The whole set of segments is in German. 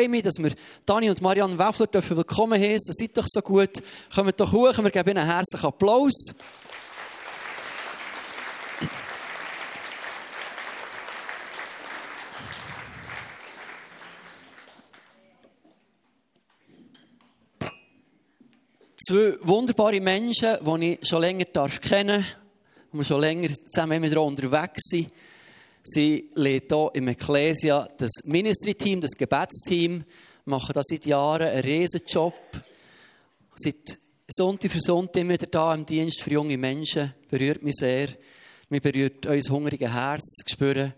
freue mich, dass wir Dani und Marianne Weffler dürfen willkommen heißen. Seid doch so gut. Kommt doch hoch. Wir geben ihnen einen herzlichen Applaus. Zwei wunderbare Menschen, die ich schon länger darf kennen darf, die wir schon länger zusammen mit unterwegs sind. Sie leiten hier im Ecclesia das Ministry-Team, das Gebetsteam, machen da seit Jahren einen riesen Job. Seit Sonntag für Sonntag immer wieder da im Dienst für junge Menschen. Berührt mich sehr. Mir berührt unser hungriges Herz zu spüren.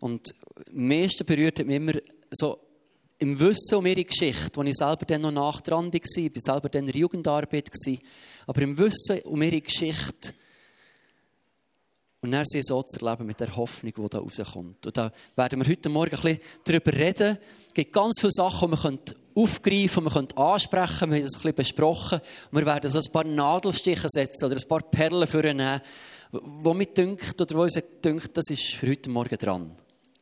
Und am meisten berührt mich immer so im Wissen um ihre Geschichte, als ich selber dann noch nach dran war, ich war selber dann in der Jugendarbeit, aber im Wissen um ihre Geschichte und dann sie so zu erleben mit der Hoffnung, die da rauskommt. Und da werden wir heute Morgen ein bisschen darüber reden. Es gibt ganz viele Sachen, die wir aufgreifen können, wir ansprechen Wir haben das ein bisschen besprochen. Und wir werden so ein paar Nadelstiche setzen oder ein paar Perlen vornehmen, wo mir dünkt, oder wo uns dünkt, das ist für heute Morgen dran.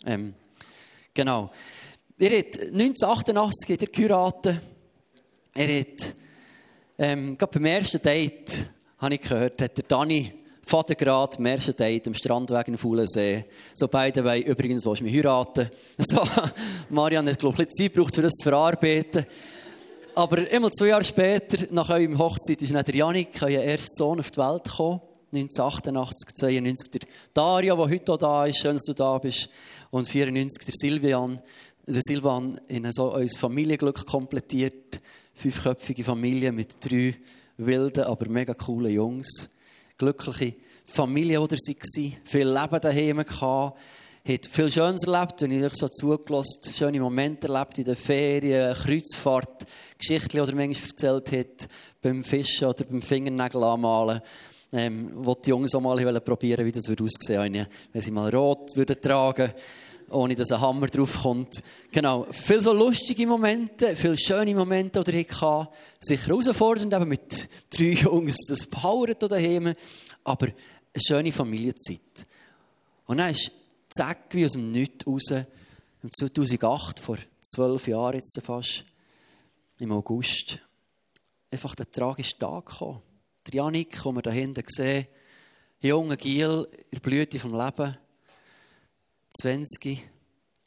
Ähm, genau. Er hat 1988 er geheiratet. Er hat, ähm, gerade beim ersten Date, habe ich gehört, hat der Dani Vatergrad, Date am Strandweg in Fuhlensee. So beide wollen übrigens, willst du mich heiraten? So, Marianne hat, glaube ich, Zeit gebraucht, um das zu verarbeiten. Aber immer zwei Jahre später, nach eurem Hochzeit, ist dann der Janik, euer erster Sohn, auf die Welt gekommen. 1988, 92 der Dario, der heute auch da ist, schön, dass du da bist. Und 94 der Silvian, der Silvan in so unser Familienglück komplettiert. Fünfköpfige Familie mit drei wilden, aber mega coolen Jungs. Glückliche Familie, oder sie waren. Viel Leben daheim gehabt. Hat viel Schönes erlebt, wenn ich euch so zugelassen schöne Momente erlebt in den Ferien, Kreuzfahrt, Geschichten, die manchmal erzählt hat, beim Fischen oder beim Fingernägel anmalen. Ähm, wo die Jungs auch mal probieren, wie das aussehen würde, wenn sie mal rot würden tragen ohne dass ein Hammer draufkommt. Genau. Viele so lustige Momente, viele schöne Momente, die ich hatte. Sicher herausfordernd, eben mit drei Jungs, das powert daheim. Aber eine schöne Familienzeit. Und dann ist zack, wie aus dem Nichts raus, im 2008, vor zwölf Jahren jetzt fast, im August, einfach der tragische Tag gekommen. Der Janik, den wir da hinten sehen, junger Giel in der Blüte vom Leben, 20,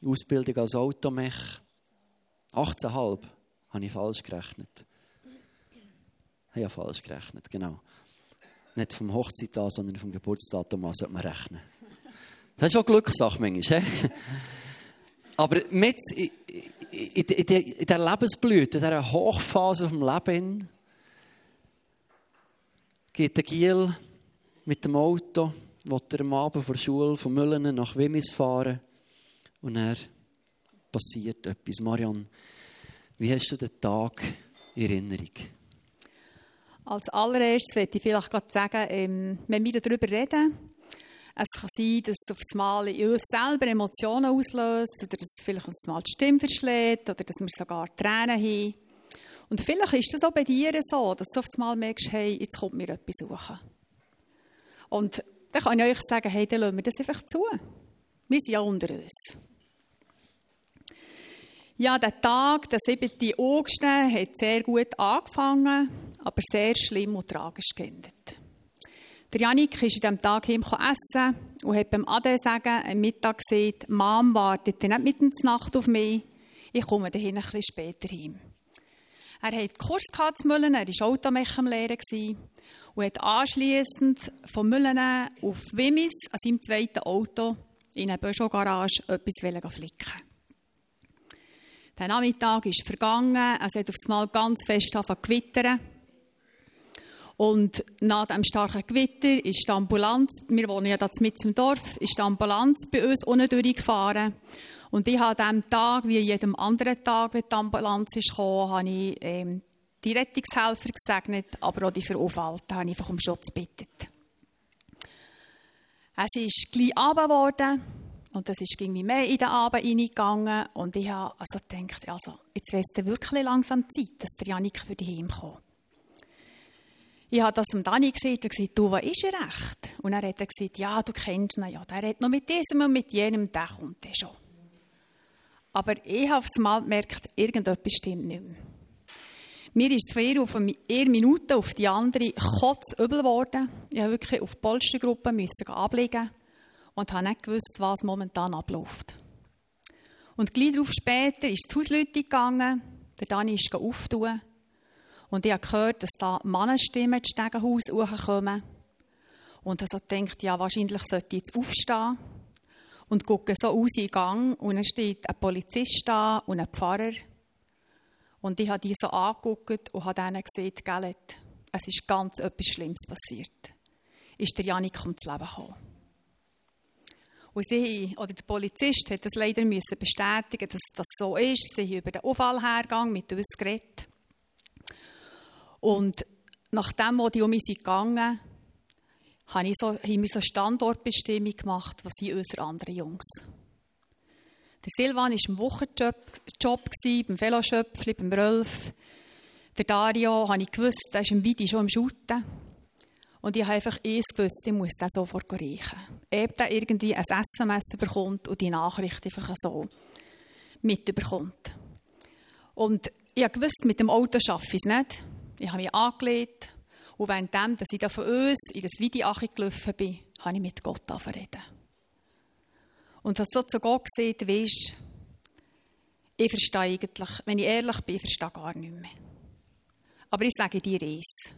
Ausbildung als Automech. 18,5 habe ich falsch gerechnet. Habe falsch gerechnet, genau. Nicht vom Hochzeit an, sondern vom Geburtsdatum an sollte man rechnen. Das ist schon Glückssache manchmal. Aber mit in, der Lebensblüte, in dieser Hochphase vom Leben, geht der Giel mit dem Auto will er am Abend vor der Schule von Müllen nach Wimmis fahren. Und er passiert etwas. Marianne, wie hast du den Tag in Erinnerung? Als allererstes möchte ich vielleicht gerade sagen, ähm, wenn wir darüber reden, es kann sein, dass es auf das Mal in uns selber Emotionen auslöst oder dass vielleicht uns mal die Stimme verschlägt oder dass wir sogar Tränen haben. Und vielleicht ist das auch bei dir so, dass du auf das Mal merkst, hey, jetzt kommt mir etwas suchen. Und dann kann ich euch sagen, hey, dann lassen wir das einfach zu. Wir sind ja unter uns. Ja, der Tag, der 7. August, hat sehr gut angefangen, aber sehr schlimm und tragisch geendet. Der Janik ist an diesem Tag heim essen und hat beim Ade sagen am Mittag gesagt, Mom wartet nicht mitten in der Nacht auf mich, ich komme dahin ein bisschen später heim. Er hat Kurs zu Müllen, er war Automech am Lehren und hat anschliessend von Müllen auf Wimmis an seinem zweiten Auto in einer Peugeot-Garage etwas flicken Der Nachmittag ist vergangen, es hat auf einmal ganz fest angefangen gewittern. Und nach dem starken Gewitter ist die Ambulanz, wir wohnen ja da mit im Dorf, ist die Ambulanz bei uns unten durchgefahren. Und ich habe an diesem Tag, wie jedem anderen Tag, wenn die Ambulanz ist habe ich ähm, die Rettungshelfer gesegnet, aber auch die Verunfallten habe einfach um Schutz gebeten. Es ist gleich Abend geworden und es ist irgendwie mehr in den Abend reingegangen und ich habe also gedacht, also, jetzt wäre es wirklich langsam Zeit, dass der Janik für die heimkommt. Ich habe das dem Dani gesagt und gesagt, du, was ist er recht? Und er hat gesagt, ja, du kennst ihn, ja, der hat noch mit diesem und mit jenem, der kommt der schon. Aber ich habe mal gemerkt, irgendetwas stimmt nicht mehr. Mir ist von ihr auf eine Minute auf die andere kotzübel geworden. Ich musste wirklich auf die Polstergruppe ablegen und habe nicht gewusst, was momentan abläuft. Und gleich darauf später ist die Hausleute gegangen, der Dani ist auftun. Und ich habe gehört, dass da Mannenstimmen ins Stegenhaus hochkommen. Und also denkt, ja, wahrscheinlich sollte ich jetzt aufstehen. Und gucke so aus in den Gang und dann steht ein Polizist da und ein Pfarrer. Und ich habe die so angeguckt und habe denen gesagt, Gellet, es ist ganz etwas Schlimmes passiert. Ist der Janik ums Leben gekommen. Und sie, oder der Polizist hat das leider müssen bestätigen, dass das so ist. Sie haben über den Unfall hergegangen, mit uns geredet. Und nachdem, wo die um mich gegangen haben wir so eine Standortbestimmung gemacht, was sind unsere anderen Jungs. Der Silvan war im Wochenjob Job beim Veloschöpfli, beim Rolf. Der Dario, habe ich gewusst, der ist im Vidi schon im Schutten. Und ich habe einfach eins gewusst, ich muss den sofort reichen. Ob der irgendwie ein SMS bekommt und die Nachricht einfach so mitbekommt. Und ich gewusst, mit dem Auto schaffe ich es nicht. Ich habe mich angelegt. Und währenddem, dass ich da von uns in das Video gelaufen bin, habe ich mit Gott reden. Und dass so zu Gott sieht, weisst, ich verstehe eigentlich, wenn ich ehrlich bin, ich verstehe gar nicht mehr. Aber ich sage dir eins.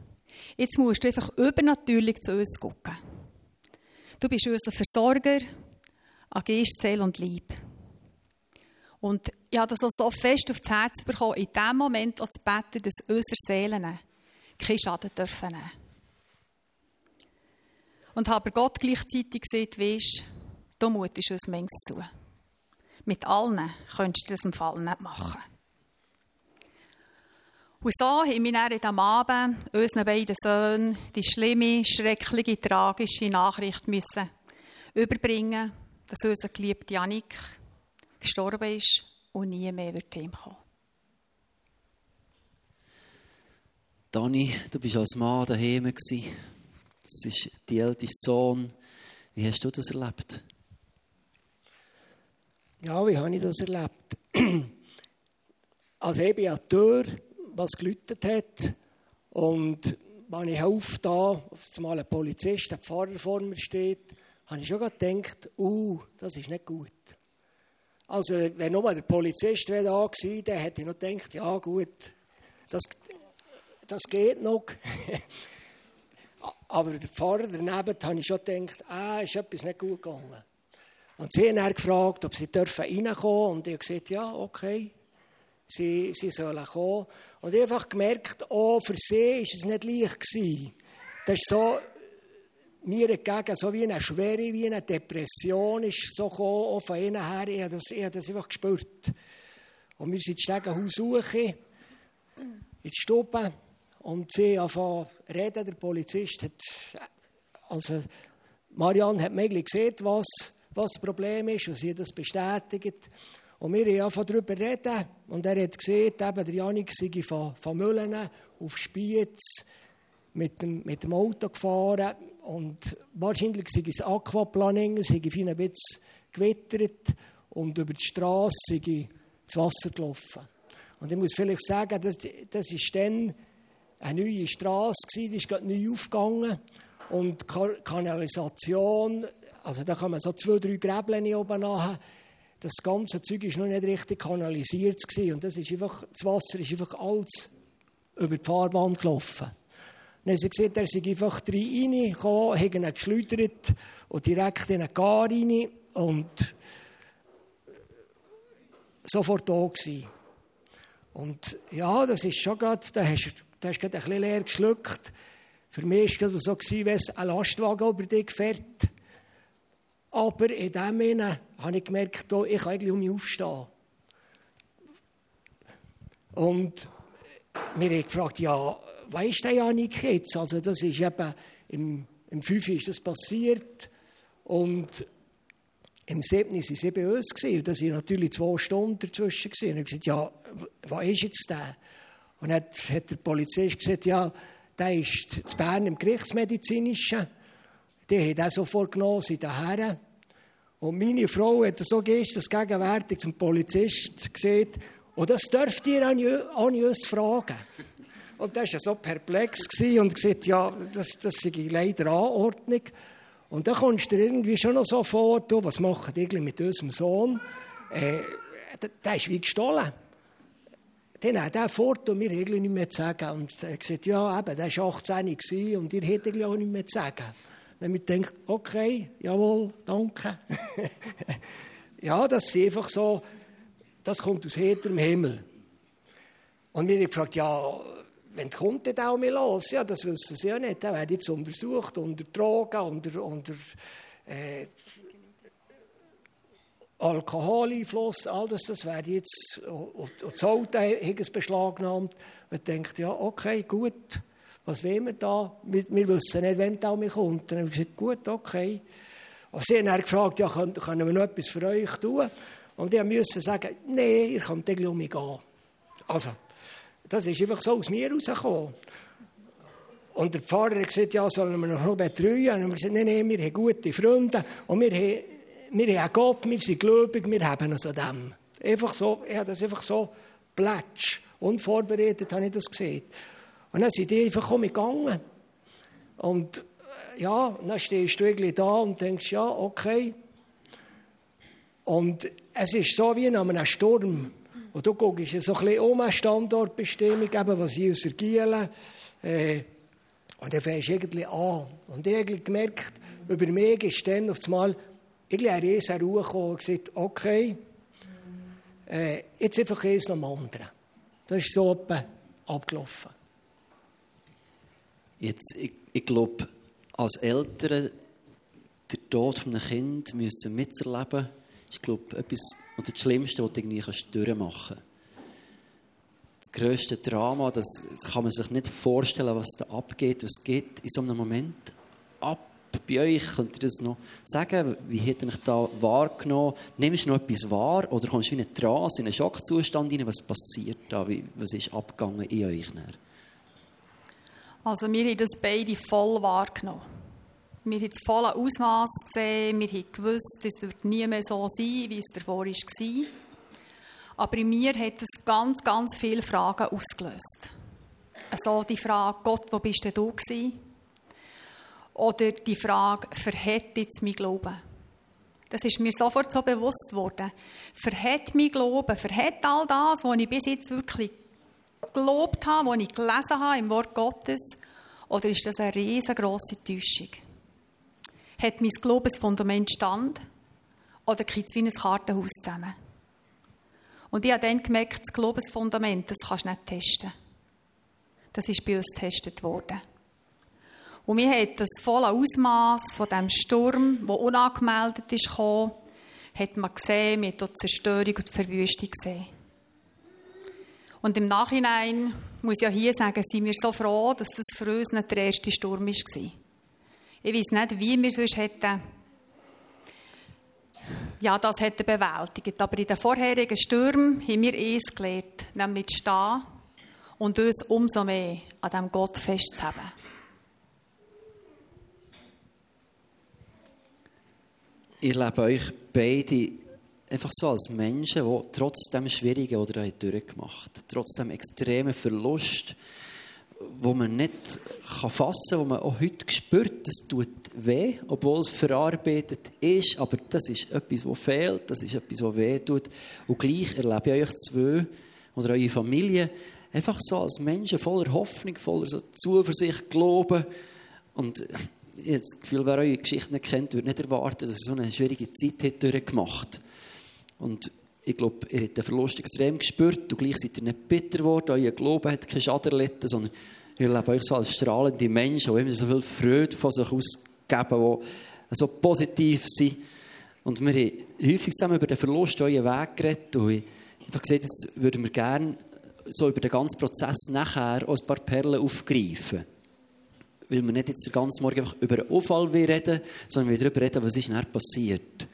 Jetzt musst du einfach übernatürlich zu uns gucken. Du bist unser Versorger an Seele und Lieb. Und ich habe das so fest aufs Herz bekommen, in dem Moment auch zu beten, dass unsere Seelen keinen Schaden dürfen nehmen. Und habe Gott gleichzeitig gesagt, weisst, Du mutest uns manches zu. Mit allen könntest du das im Fall nicht machen. Und so haben wir am Abend unseren beiden Söhnen die schlimme, schreckliche, tragische Nachricht müssen überbringen, dass unser geliebter Janik gestorben ist und nie mehr wird heimkommen. Dani, du bist als Mann daheim. Das ist die älteste Sohn. Wie hast du das erlebt? Ja, wie habe ich das erlebt? Ich bin an der Tür, was geläutet hat. Und wenn ich auf da, mal ein Polizist, ein Pfarrer vor mir steht, habe ich schon gedacht, uh, das ist nicht gut. Also wenn nur der Polizist da war, dann hätte ich noch gedacht, ja gut, das, das geht noch. Aber der Pfarrer daneben habe ich schon gedacht, ah, ist etwas nicht gut gegangen. Und sie haben gefragt, ob sie dürfen. Und ich habe gesagt, ja, okay, sie, sie sollen kommen. Und ich habe einfach gemerkt, oh, für sie war es nicht leicht. Das ist so mir entgegen, so wie eine Schwere, wie eine Depression ist so gekommen, auch von ihnen her. Ich habe das, ich habe das einfach gespürt. Und wir sind Stegenhaus suchen, in die Stube. Und sie anfangen reden, der Polizist hat, also Marianne hat mir gesehen, was was das Problem ist und sie das bestätigt. Und wir haben angefangen darüber reden und er hat gesehen, eben der Janik sei von, von Müllen auf Spiez mit dem, mit dem Auto gefahren und wahrscheinlich sei es Aquaplaning, sei ein bisschen gewittert und über die Straße sei das Wasser gelaufen. Und ich muss vielleicht sagen, das, das ist dann eine neue Straße die ist gerade neu aufgegangen und Kanalisation also da kann man so zwei, drei Gräbchen oben haben. Das ganze Zeug war noch nicht richtig kanalisiert. Gewesen. Und das, ist einfach, das Wasser ist einfach alles über die Fahrbahn gelaufen. Dann haben sie gesehen, er sei einfach reingekommen, haben ihn geschleudert und direkt in einen Gar rein und sofort da gewesen. Und ja, das ist schon gerade, da hast du gerade ein bisschen leer geschluckt. Für mich war es so, wenn es ein Lastwagen über dich fährt aber in dem Sinne habe ich gemerkt, ich kann eigentlich um mich aufstehen. Und mir haben gefragt, ja, was ist denn Janik jetzt? Also das ist eben, im, im 5. ist das passiert und im 7. waren sie bei uns und da waren natürlich zwei Stunden dazwischen. Und ich habe gesagt, ja, was ist jetzt der? Und dann hat der Polizist gesagt, ja, der ist zu Bern im Gerichtsmedizinischen. Die haben den sofort genommen, sind daher. Und meine Frau hat so das gegenwärtig zum Polizist gesagt, und das dürft ihr an uns fragen. Und der war so perplex und gesagt, ja, das, das sei leider Anordnung. Und dann kommst du dir irgendwie schon noch so vor, du, was machen die mit unserem Sohn? Äh, der, der ist wie gestohlen. Dann hat er fort und wir haben nicht mehr zu sagen. Und er hat gesagt, ja, eben, der war 18 und ihr hättet auch nicht mehr zu sagen. Ich gedacht, okay, jawohl, danke. ja, das ist einfach so, das kommt aus heiterem Himmel. Und wir haben gefragt, ja, wenn kommt der auch mal los? Ja, das wissen sie ja nicht. Der wird jetzt untersucht, unter Drogen, unter, unter äh, Alkoholeinfluss, all das, das wird jetzt, und das Auto beschlagnahmt. Man denkt, ja, okay, gut, was wollen wir da? Wir, wir wissen nicht, wann der mal kommt. Dann haben wir gesagt, gut, okay. Und sie haben dann gefragt, ja, können, können wir noch etwas für euch tun? Und die mussten sagen, nein, ihr könnt gleich um mich gehen. Also, das ist einfach so aus mir rausgekommen. Und der Pfarrer hat gesagt, ja, sollen wir noch betreuen? Und wir haben gesagt, nein, nein, wir haben gute Freunde und wir haben, wir haben Gott, wir sind gläubig, wir haben uns an dem. Einfach so, ich habe das einfach so plätsch, unvorbereitet habe ich das gesehen. Und dann sind die einfach gegangen. Und äh, ja, dann stehst du irgendwie da und denkst, ja, okay. Und es ist so wie nach einem Sturm. Und du guckst so ein bisschen um Standortbestimmung, eben was hier aus Gielen. Äh, und dann fängst du irgendwie an. Und ich habe gemerkt, über mich ist dann auf einmal irgendwie eine riesen Ruhe gekommen und gesagt, okay, äh, jetzt einfach eins nach dem anderen. Das ist so abgelaufen. Jetzt, ich, ich glaube, als Eltern den Tod eines Kindes müssen miterleben ist, glaube etwas, oder das Schlimmste, was du irgendwie durchmachen kannst. Das grösste Drama, das, kann man sich nicht vorstellen, was da abgeht. Was geht in so einem Moment ab bei euch? Könnt ihr das noch sagen? Wie habt ihr euch da wahrgenommen? Nimmst du noch etwas wahr oder kommst du in einen Trance, in einen Schockzustand rein? Was passiert da? Wie, was ist abgegangen in euch? Dann? Also wir haben das beide voll wahrgenommen. Wir haben das volle Ausmaß gesehen, wir haben gewusst, es wird nie mehr so sein, wie es davor war. Aber in mir hat es ganz, ganz viele Fragen ausgelöst. Also die Frage, Gott, wo bist denn du gewesen? Oder die Frage, verhält jetzt mein Glauben? Das ist mir sofort so bewusst worden. Verhält mein Glauben? Verhält all das, was ich bis jetzt wirklich gelobt habe, was ich gelesen habe im Wort Gottes? Oder ist das eine riesengroße Täuschung? Hat mein Glaubensfundament Stand? Oder kippt es wie ein Kartenhaus zusammen? Und ich habe dann gemerkt, das Glaubensfundament, das kannst du nicht testen. Das ist bei uns getestet worden. Und wir haben das volle Ausmaß von dem Sturm, der unangemeldet ist, gekommen, hat man gesehen, wir haben Zerstörung und Verwüstung gesehen. Und im Nachhinein, muss ich ja hier sagen, sind wir so froh, dass das für uns nicht der erste Sturm war. Ich weiß nicht, wie wir sonst hätten ja, das hätte bewältigt. Aber in den vorherigen Stürmen haben wir eins gelernt, nämlich zu stehen und uns umso mehr an diesem Gott festzuhalten. Ich lebe euch beide einfach so als Menschen, die trotz dem Schwierigen, oder durchgemacht habt, trotz dem extremen Verlust, wo man nicht fassen kann, wo man auch heute spürt, das tut weh, obwohl es verarbeitet ist, aber das ist etwas, was fehlt, das ist etwas, was weh tut. Und gleich erlebe ich euch zwei oder eure Familie einfach so als Menschen voller Hoffnung, voller so Zuversicht, Glauben und ich habe das Gefühl, wer eure Geschichte nicht kennt, würde nicht erwarten, dass er so eine schwierige Zeit durchgemacht hat. Und ich glaube, ihr habt den Verlust extrem gespürt und gleich seid ihr nicht bitter geworden. Euer Glaube hat keinen Schaden erlitten, sondern ihr lebt euch so als strahlende Menschen, die immer so viel Freude von sich ausgeben, die so positiv sind. Und wir haben häufig zusammen über den Verlust euren Weg geredet und ich habe gesagt, jetzt würden wir gerne so über den ganzen Prozess nachher auch ein paar Perlen aufgreifen. Weil wir nicht jetzt den ganzen Morgen einfach über einen Unfall reden, sondern wir darüber reden, was ist nachher passiert.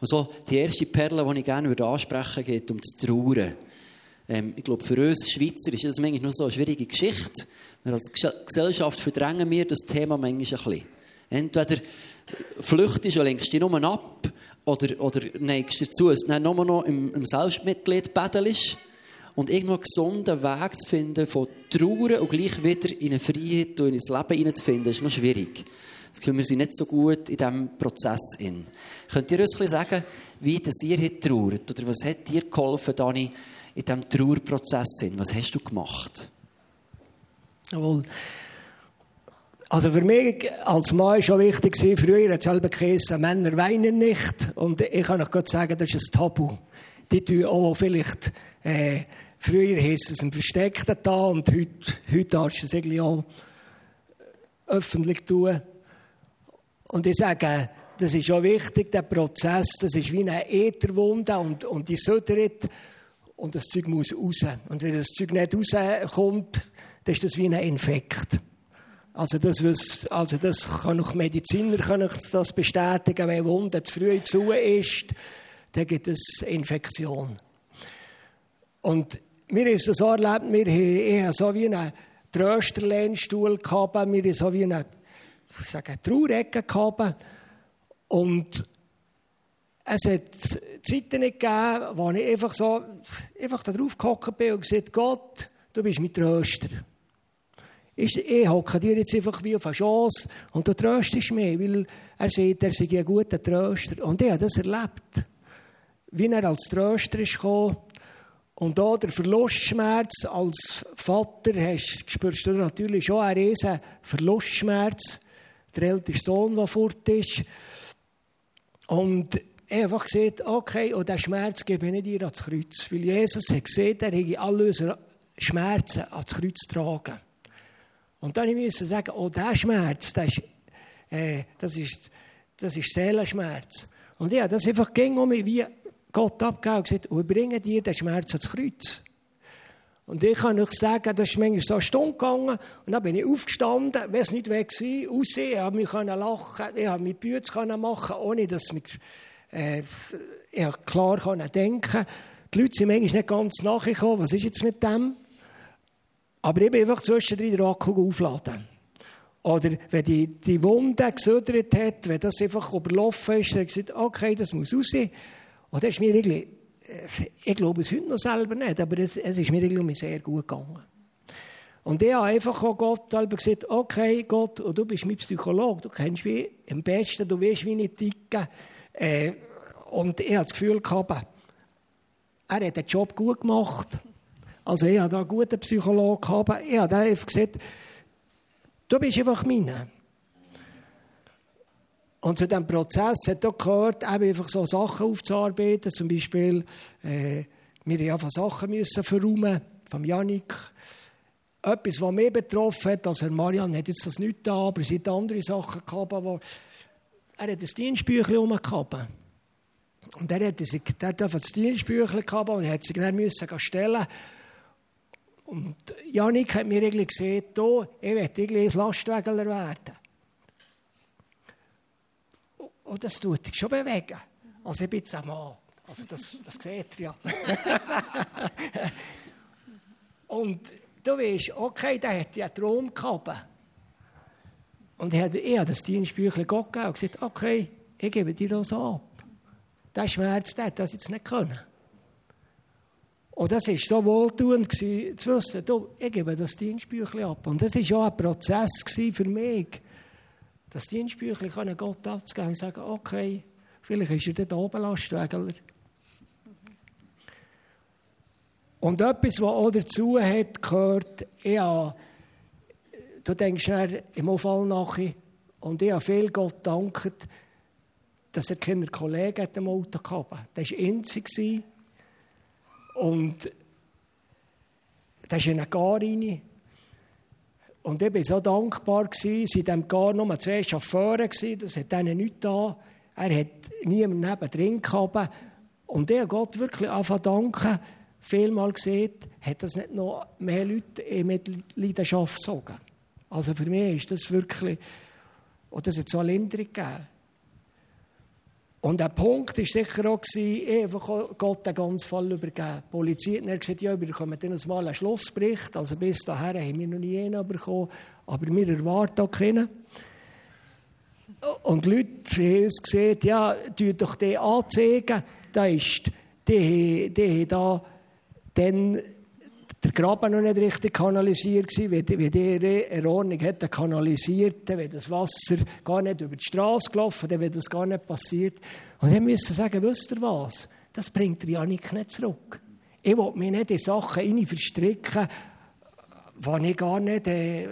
Und die erste Perle, die ich gerne ansprechen würde, geht um das Trauern. Ähm, ich glaube, für uns Schweizer ist das manchmal nur so eine schwierige Geschichte. Wir als Gesellschaft verdrängen wir das Thema manchmal ein bisschen. Entweder flüchtest und lenkst dich nur ab, oder, oder neigst dazu, dass du nur noch im, im Selbstmitglied bettelst und irgendwo einen gesunden Weg zu finden, von Trauer und gleich wieder in eine Freiheit und in ein Leben hineinzufinden, ist noch schwierig. Das Gefühl, wir sind nicht so gut in diesem Prozess. In. Könnt ihr uns ein sagen, wie das ihr hier trauert? Oder was hat dir geholfen, Dani, in diesem Trauerprozess? Was hast du gemacht? Jawohl. Also für mich als Mann war schon wichtig, früher hat es selber geheißen, Männer weinen nicht. Und ich kann euch gerade sagen, das ist ein Tabu. Die tun auch vielleicht, äh, früher hieß es ein versteckter da und heute, heute darfst du es irgendwie auch öffentlich tun. Und ich sage, das ist auch wichtig, der Prozess, das ist wie eine Ätherwunde und, und die södert und das Zeug muss raus. Und wenn das Zeug nicht rauskommt, dann ist das wie ein Infekt. Also das, was, also das kann auch Mediziner können das bestätigen, wenn eine Wunde zu früh zu ist, dann gibt es Infektion. Und wir haben es so erlebt, wir haben so wie einen Trösterlehnstuhl gehabt, wir haben so wie eine, ich sage, Traurecke gehabt. Und es hat Zeiten gegeben, wo ich einfach so, einfach da drauf gehockt bin und gesagt, Gott, du bist mein Tröster ich hocke dir jetzt einfach wie auf eine Chance und du tröstest mich, weil er sagt, er sei ein guter Tröster. Und ich habe das erlebt. Wie er als Tröster ist gekommen. Und da der Verlustschmerz als Vater hast, spürst du natürlich schon einen riesen Verlustschmerz. Der älteste Sohn, der fort ist. Und einfach gesagt, okay, und diesen Schmerz gebe ich dir ans Kreuz. Weil Jesus hat gesehen, er hätte alle unsere Schmerzen ans Kreuz tragen. Und dann musste ich sagen, oh, der Schmerz, das ist, äh, das ist, das ist Seelenschmerz. Und ja, das einfach ging um mich wie Gott abgegeben und gesagt, wir bringen dir den Schmerz ans Kreuz. Und ich kann euch sagen, das ist manchmal so eine Stunde gegangen und dann bin ich aufgestanden, es nicht weg war, aussehen, ich habe mich lachen, ich habe mich Bütze machen, ohne dass ich, äh, ich klar denken Die Leute sind manchmal nicht ganz nachgekommen, was ist jetzt mit dem? Aber ich bin einfach zwischendrin den Akku aufladen. Oder wenn die, die Wunde gesödert hat, wenn das einfach überlaufen ist, dann habe ich gesagt, okay, das muss raus. Und das ist mir irgendwie, ich glaube es heute noch selber nicht, aber es, es ist mir irgendwie sehr gut gegangen. Und ich habe einfach auch Gott gesagt, okay, Gott, und du bist mein Psychologe, du kennst mich am besten, du weißt, wie ich ticke. Äh, und ich habe das Gefühl gehabt, er hat den Job gut gemacht. Also ich habe da einen guten Psychologen gehabt. Ich habe einfach gesagt, du bist einfach meine. Und zu diesem Prozess hat auch gehört, einfach so Sachen aufzuarbeiten. Zum Beispiel, äh, wir mussten Sachen müssen verräumen, vom Janik. Etwas, was mich betroffen hat, also Marian hat jetzt das nicht da, aber es hat andere Sachen gehabt, wo er hat ein Dienstbüchlein rumgehabt. Und er hat, sich, er hat das Dienstbüchlein gehabt und er hat sich dann müssen stellen und Janik hat mir irgendwie gesagt, oh, ich möchte irgendwie ein Lastwägler werden. Und das tut dich schon bewegen. Also ich bin jetzt ein Mann. Also das, das seht ihr ja. und du weißt, okay, der hat ja einen Traum gehabt. Und ich habe, das Dienstbüchlein Gott gegeben und gesagt, okay, ich gebe dir das ab. Der Schmerz, der hat das jetzt nicht können. Und das war so wohltuend, zu wissen, du, ich gebe das Dienstbüchlein ab. Und das war auch ein Prozess für mich, das Dienstbüchlein Gott abzugeben und sagen, okay, vielleicht ist er dort oben Lastwägler. Und etwas, was auch dazu hat, gehört, ja, du denkst schnell im Unfall nachher, und ich habe viel Gott dankt, dass er keine Kollegen im Auto hatte. Das war einzig. Und da ist in eine Gar rein. Und ich war so dankbar, es waren in Gar nur zwei Chauffeure, das hat ihnen nichts da. Er hat niemanden nebendrin gehabt. Und ich habe Gott wirklich anfangen danken, vielmal gesehen, hat das nicht noch mehr Leute in Leidenschaft gezogen. Also für mich ist das wirklich, und das hat so eine Linderung gegeben. Und der Punkt war sicher auch, ich habe Gott den ganzen Fall übergeben. Die Polizei hat gesagt, ja, wir bekommen dann mal einen Schlussbericht. Also bis dahin haben wir noch nie einen bekommen, aber wir erwarten auch keinen. Und die Leute haben uns gesehen, ja, tu doch den anzeigen. Da ist, die, die haben da dann der Graben noch nicht richtig kanalisiert war, wie, die eine Ordnung hätte kanalisiert, wenn das Wasser gar nicht über die Straße gelaufen, dann wäre das gar nicht passiert. Und dann müssen sagen, wisst ihr was? Das bringt Janik nicht zurück. Ich will mich nicht in Sachen verstricken, die ich gar nicht, äh,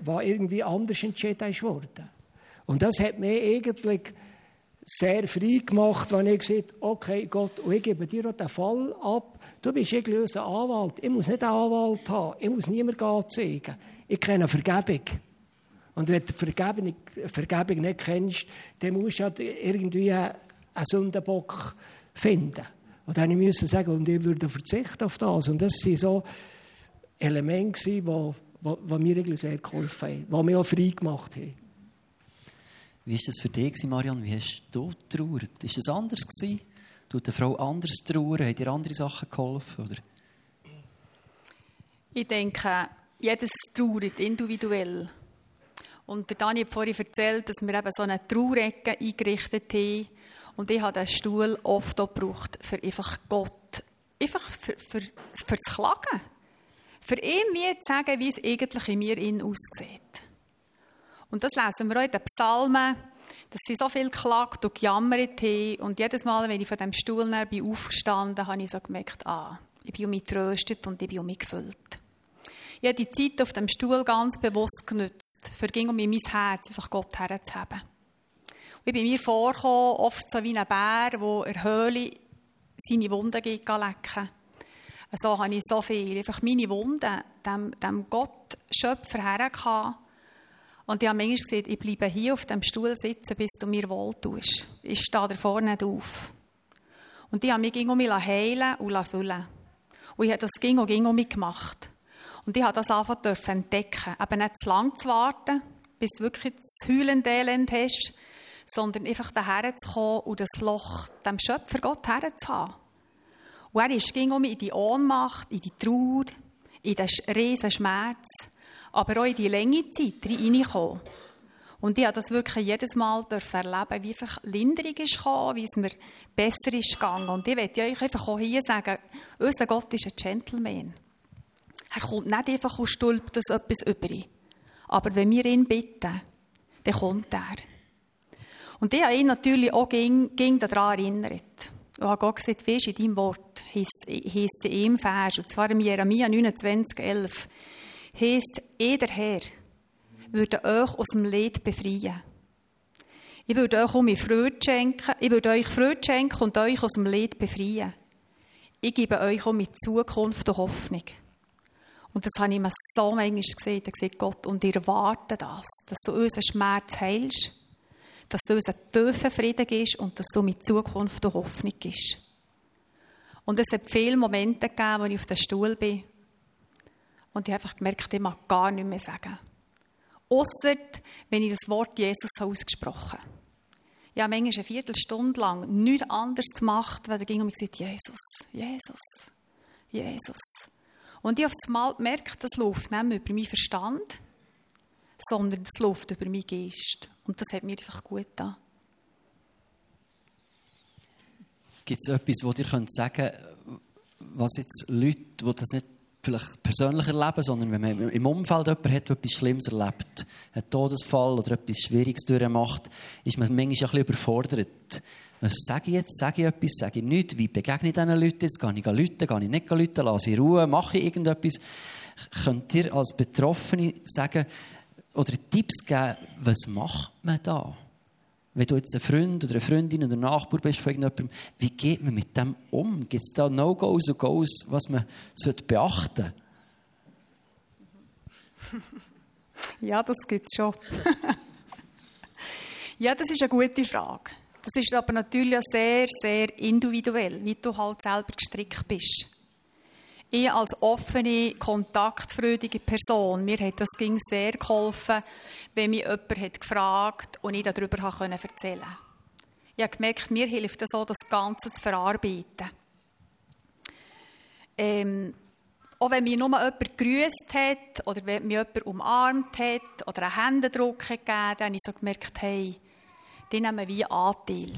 was irgendwie anders entschieden wurde. Und das hat mir eigentlich sehr frei gemacht, wenn ich gesagt okay Gott, ich gebe dir auch den Fall ab. Du bist irgendwie unser Anwalt. Ich muss nicht einen Anwalt haben. Ich muss niemanden zeigen. Ich kenne Vergebung. Und wenn du Vergebung, Vergebung nicht kennst, dann musst du ja irgendwie einen Sündenbock finden. Und dann musste ich sagen, und ich würde verzichten auf das. Und das waren so Elemente, die, die, mir sehr geholfen haben, die mich auch frei gemacht haben. Wie war das für dich, Marianne? Wie hast du getrauert? War das anders? Gewesen? Tut eine Frau anders trauern? Hat dir andere Sachen geholfen? Oder? Ich denke, jedes trauert individuell. Und der Dani hat vorhin erzählt, dass wir eben so eine Traurecke eingerichtet haben. Und ich habe diesen Stuhl oft auch gebraucht, für einfach Gott, einfach für, für, für das Klagen. Für ihm wie zu sagen, wie es eigentlich in mir innen aussieht. Und das lesen wir auch in den Psalmen, dass sie so viel geklagt und gejammert haben. Und jedes Mal, wenn ich von dem Stuhl bin aufgestanden habe ich so gemerkt, ah, ich bin um mich getröstet und ich bin um mich gefüllt. Ich habe die Zeit auf dem Stuhl ganz bewusst genutzt, für ging um mein Herz einfach Gott herzuheben. Ich bin mir vorgekommen, oft so wie ein Bär, der in der Höhle seine Wunden geht lecken. So habe ich so viel, einfach meine Wunden, dem, dem Gott Schöpfer hergehauen und ich habe manchmal gesagt, ich bleibe hier auf dem Stuhl sitzen, bis du mir wohl tust. Ich stehe da vorne nicht auf. Und ich habe mich um mich heilen und füllen Und ich habe das ging und ging um mich gemacht. Und ich habe das einfach entdecken. Eben nicht zu lang zu warten, bis du wirklich das heulende Elend hast, sondern einfach daher zu kommen und das Loch dem Schöpfer Gott herzuhaben. Und er ist, ging um mich in die Ohnmacht, in die Trauer, in den riesen Schmerz aber auch in die lange Zeit reinkommen. Und ich habe das wirklich jedes Mal erleben, wie einfach Linderung ist gekommen, wie es mir besser ist gegangen. Und ich möchte euch einfach auch hier sagen, unser Gott ist ein Gentleman. Er kommt nicht einfach und stülpt das etwas über. Aber wenn wir ihn bitten, dann kommt er. Und ich habe ihn natürlich auch ging, ging daran erinnert. Und habe Gott gesagt, wie in deinem Wort, heisst, heisst in ihm Vers, und zwar im Jeremia 29, 11 heisst, jeder Herr würde euch aus dem Leid befreien. Ich würde euch um mich Freude schenken, ich würde euch Freude schenken und euch aus dem Leid befreien. Ich gebe euch um mit Zukunft und Hoffnung. Und das habe ich mir so manchmal gesehen. Da gesagt Gott, und ich erwarte das, dass du unseren Schmerz heilst, dass du uns einen tiefen Frieden gibst und dass du mit Zukunft und Hoffnung gibst. Und es hat viele Momente gegeben, wo ich auf dem Stuhl bin und ich habe einfach gemerkt, ich mag gar nichts mehr sagen. Ausser, wenn ich das Wort Jesus ausgesprochen habe. Ich habe manchmal eine Viertelstunde lang nichts anderes gemacht, weil er ging und mir gesagt, Jesus, Jesus, Jesus. Und ich habe auf einmal gemerkt, das läuft nicht mehr über meinen Verstand, sondern das läuft über meinen Geist. Und das hat mir einfach gut getan. Gibt es etwas, wo ihr könnt sagen was jetzt Leute, die das nicht vielleicht persönlich erleben, sondern wenn man im Umfeld jemanden hat, der etwas Schlimmes erlebt, einen Todesfall oder etwas Schwieriges durchmacht, ist man manchmal ein bisschen überfordert. Was sage ich jetzt? Sage ich etwas? Sage ich nichts? Wie begegne ich diesen Leuten jetzt? Gehe ich Leute? Gehe ich nicht Leute? Lasse ich Ruhe? Mache ich irgendetwas? Könnt ihr als Betroffene sagen oder Tipps geben, was macht man da? Wenn du jetzt ein Freund oder eine Freundin oder ein Nachbar bist von irgendjemandem, wie geht man mit dem um? Gibt es da No-Gos und Goes, was man beachten sollte? Ja, das gibt es schon. ja, das ist eine gute Frage. Das ist aber natürlich sehr, sehr individuell, wie du halt selber gestrickt bist. Ich als offene, kontaktfreudige Person, mir hat das ging sehr geholfen, wenn mich jemand hat gefragt und ich darüber erzählen konnte. Ich habe gemerkt, mir hilft das auch, das Ganze zu verarbeiten. Ähm, Auch wenn mich nur jemand gegrüßt hat oder wenn mich jemand umarmt hat oder einen Händedruck gegeben dann habe ich so gemerkt, hey, die nehmen wie Anteil.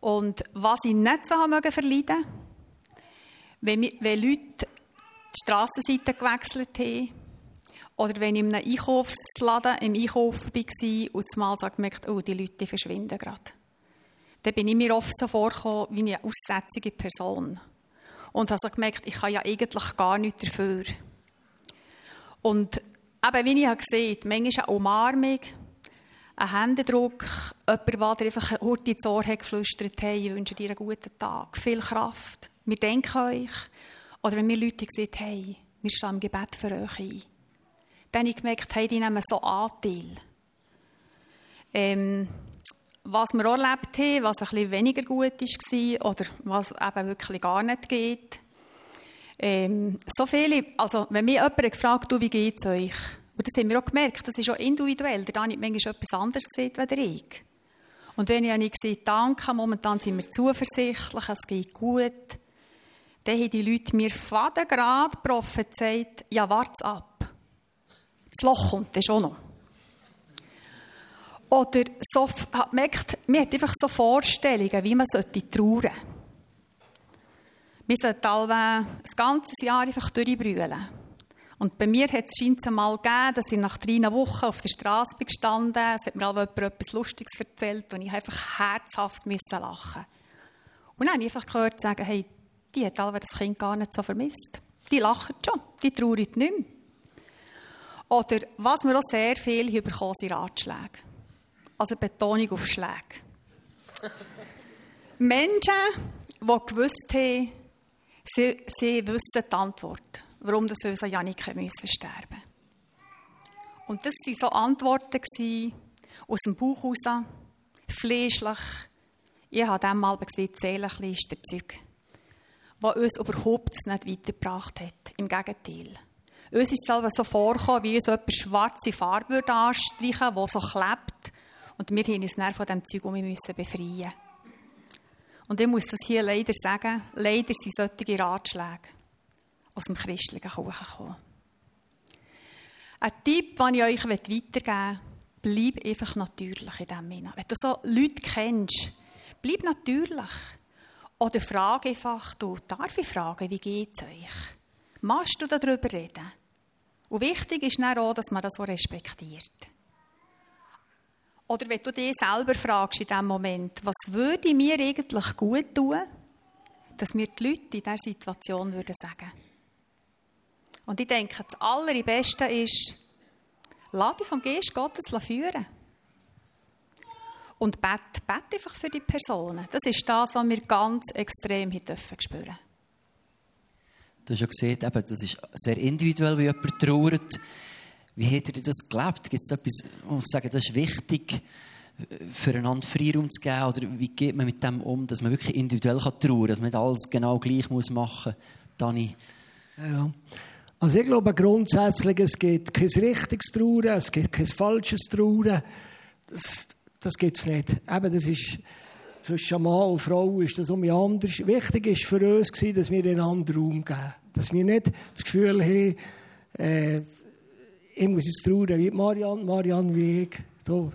Und was ich nicht so verleiden wenn, wenn Leute die Strassenseite gewechselt haben, oder wenn ich in einem Einkaufsladen im Einkaufen war und zumal gemerkt, oh, die Leute verschwinden gerade. Dann bin ich mir oft so vorgekommen wie eine aussätzige Person. Und habe so gemerkt, ich kann ja eigentlich gar nichts dafür. Und eben, wie ich habe gesehen, manchmal eine Umarmung, ein Händedruck, jemand, der dir einfach kurz ins Ohr hat geflüstert, hey, ich wünsche dir einen guten Tag, viel Kraft, wir denken an euch. Oder wenn mir Leute gesagt hey, wir stehen im Gebet für euch ein. Dann habe ich gemerkt, hey, die nehmen so Anteil. Ähm, was wir auch erlebt haben, was ein bisschen weniger gut war oder was eben wirklich gar nicht geht. Ähm, so viele, also wenn mich jemand gefragt hat, wie geht es euch? Und das haben wir auch gemerkt, das ist auch individuell. Der Dani hat manchmal etwas anderes gesehen als ich. Und wenn ich habe gesagt, danke, momentan sind wir zuversichtlich, es geht gut, dann haben die Leute mir fadengrad prophezeit, ja, warte ab. Das Loch kommt dann schon noch. Oder so, merkt, man hat einfach so Vorstellungen, wie man sollte trauern. Sollte alle das ganze Jahr einfach durchbrüllen. Und bei mir hat es scheint mal gegeben, dass ich nach drei Wochen auf der Straße bin gestanden. Es hat mir auch jemand etwas Lustiges erzählt, und ich einfach herzhaft lachen musste. Und dann habe ich einfach gehört sagen, hey, die hat alle das Kind gar nicht so vermisst. Die lachen schon, die trauern nicht mehr. Oder was wir auch sehr viel bekommen, sind Ratschläge. Also Betonung auf Schläge. Menschen, die gewusst haben, sie, sie wissen die Antwort warum das unser Janike müssen sterben Und das waren so Antworten aus dem Bauch heraus, fleischlich. Ich habe dem mal gesehen, seelenlich der Zeug, was uns überhaupt nicht weitergebracht hat. Im Gegenteil. Uns ist es so vorgekommen, wie uns jemand schwarze Farbe anstreichen würde, die so klebt. Und wir haben uns dann von diesem Zeug um müssen befreien. Und ich muss das hier leider sagen, leider sind solche Ratschläge aus dem christlichen Kuchen kommen. Ein Tipp, den ich euch weitergeben will, bleib einfach natürlich in diesem Sinne. Wenn du so Leute kennst, bleib natürlich. Oder frage einfach, du, darf ich fragen, wie geht es euch? Machst du darüber reden? Und wichtig ist dann auch, dass man das so respektiert. Oder wenn du dich selber fragst in diesem Moment, was würde mir eigentlich gut tun, dass mir die Leute in dieser Situation würden sagen und ich denke, das Allerbeste ist, lass dich vom Geist Gottes führen. Und bete, bete einfach für die Personen. Das ist das, was wir ganz extrem hier dürfen spüren. Du hast ja gesehen, eben, das ist sehr individuell, wie jemand trauert. Wie hat er das gelebt? Gibt es etwas, wo ich sage, das ist wichtig, füreinander Freiraum zu geben? Oder wie geht man mit dem um, dass man wirklich individuell trauern kann, dass man nicht alles genau gleich machen muss? Dani? Ja. Also ich glaube grundsätzlich, es gibt kein richtiges Trauern, es gibt kein falsches Trauern. Das, das gibt es nicht. Eben, das ist, zwischen Mann und Frau ist das um anders. Wichtig ist für uns, dass wir einander Raum geben. Dass wir nicht das Gefühl haben, äh, ich muss jetzt trauern wie Marianne, Marianne wie ich. Du,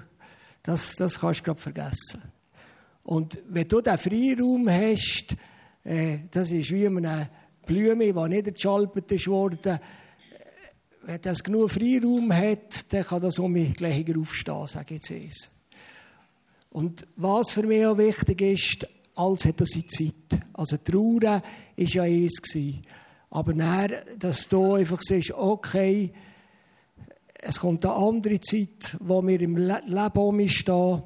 das, das kannst du gerade vergessen. Und wenn du diesen Freiraum hast, äh, das ist wie einem Blume, die nicht geschalpert ist worden, wenn das genug Freiraum hat, dann kann das um mich gleich aufstehen, sage ich jetzt. Und was für mich auch wichtig ist, alles hat seine Zeit. Also Trauer war ja eins. Aber dann, dass du einfach sagst, okay, es kommt eine andere Zeit, wo wir im Leben stehen.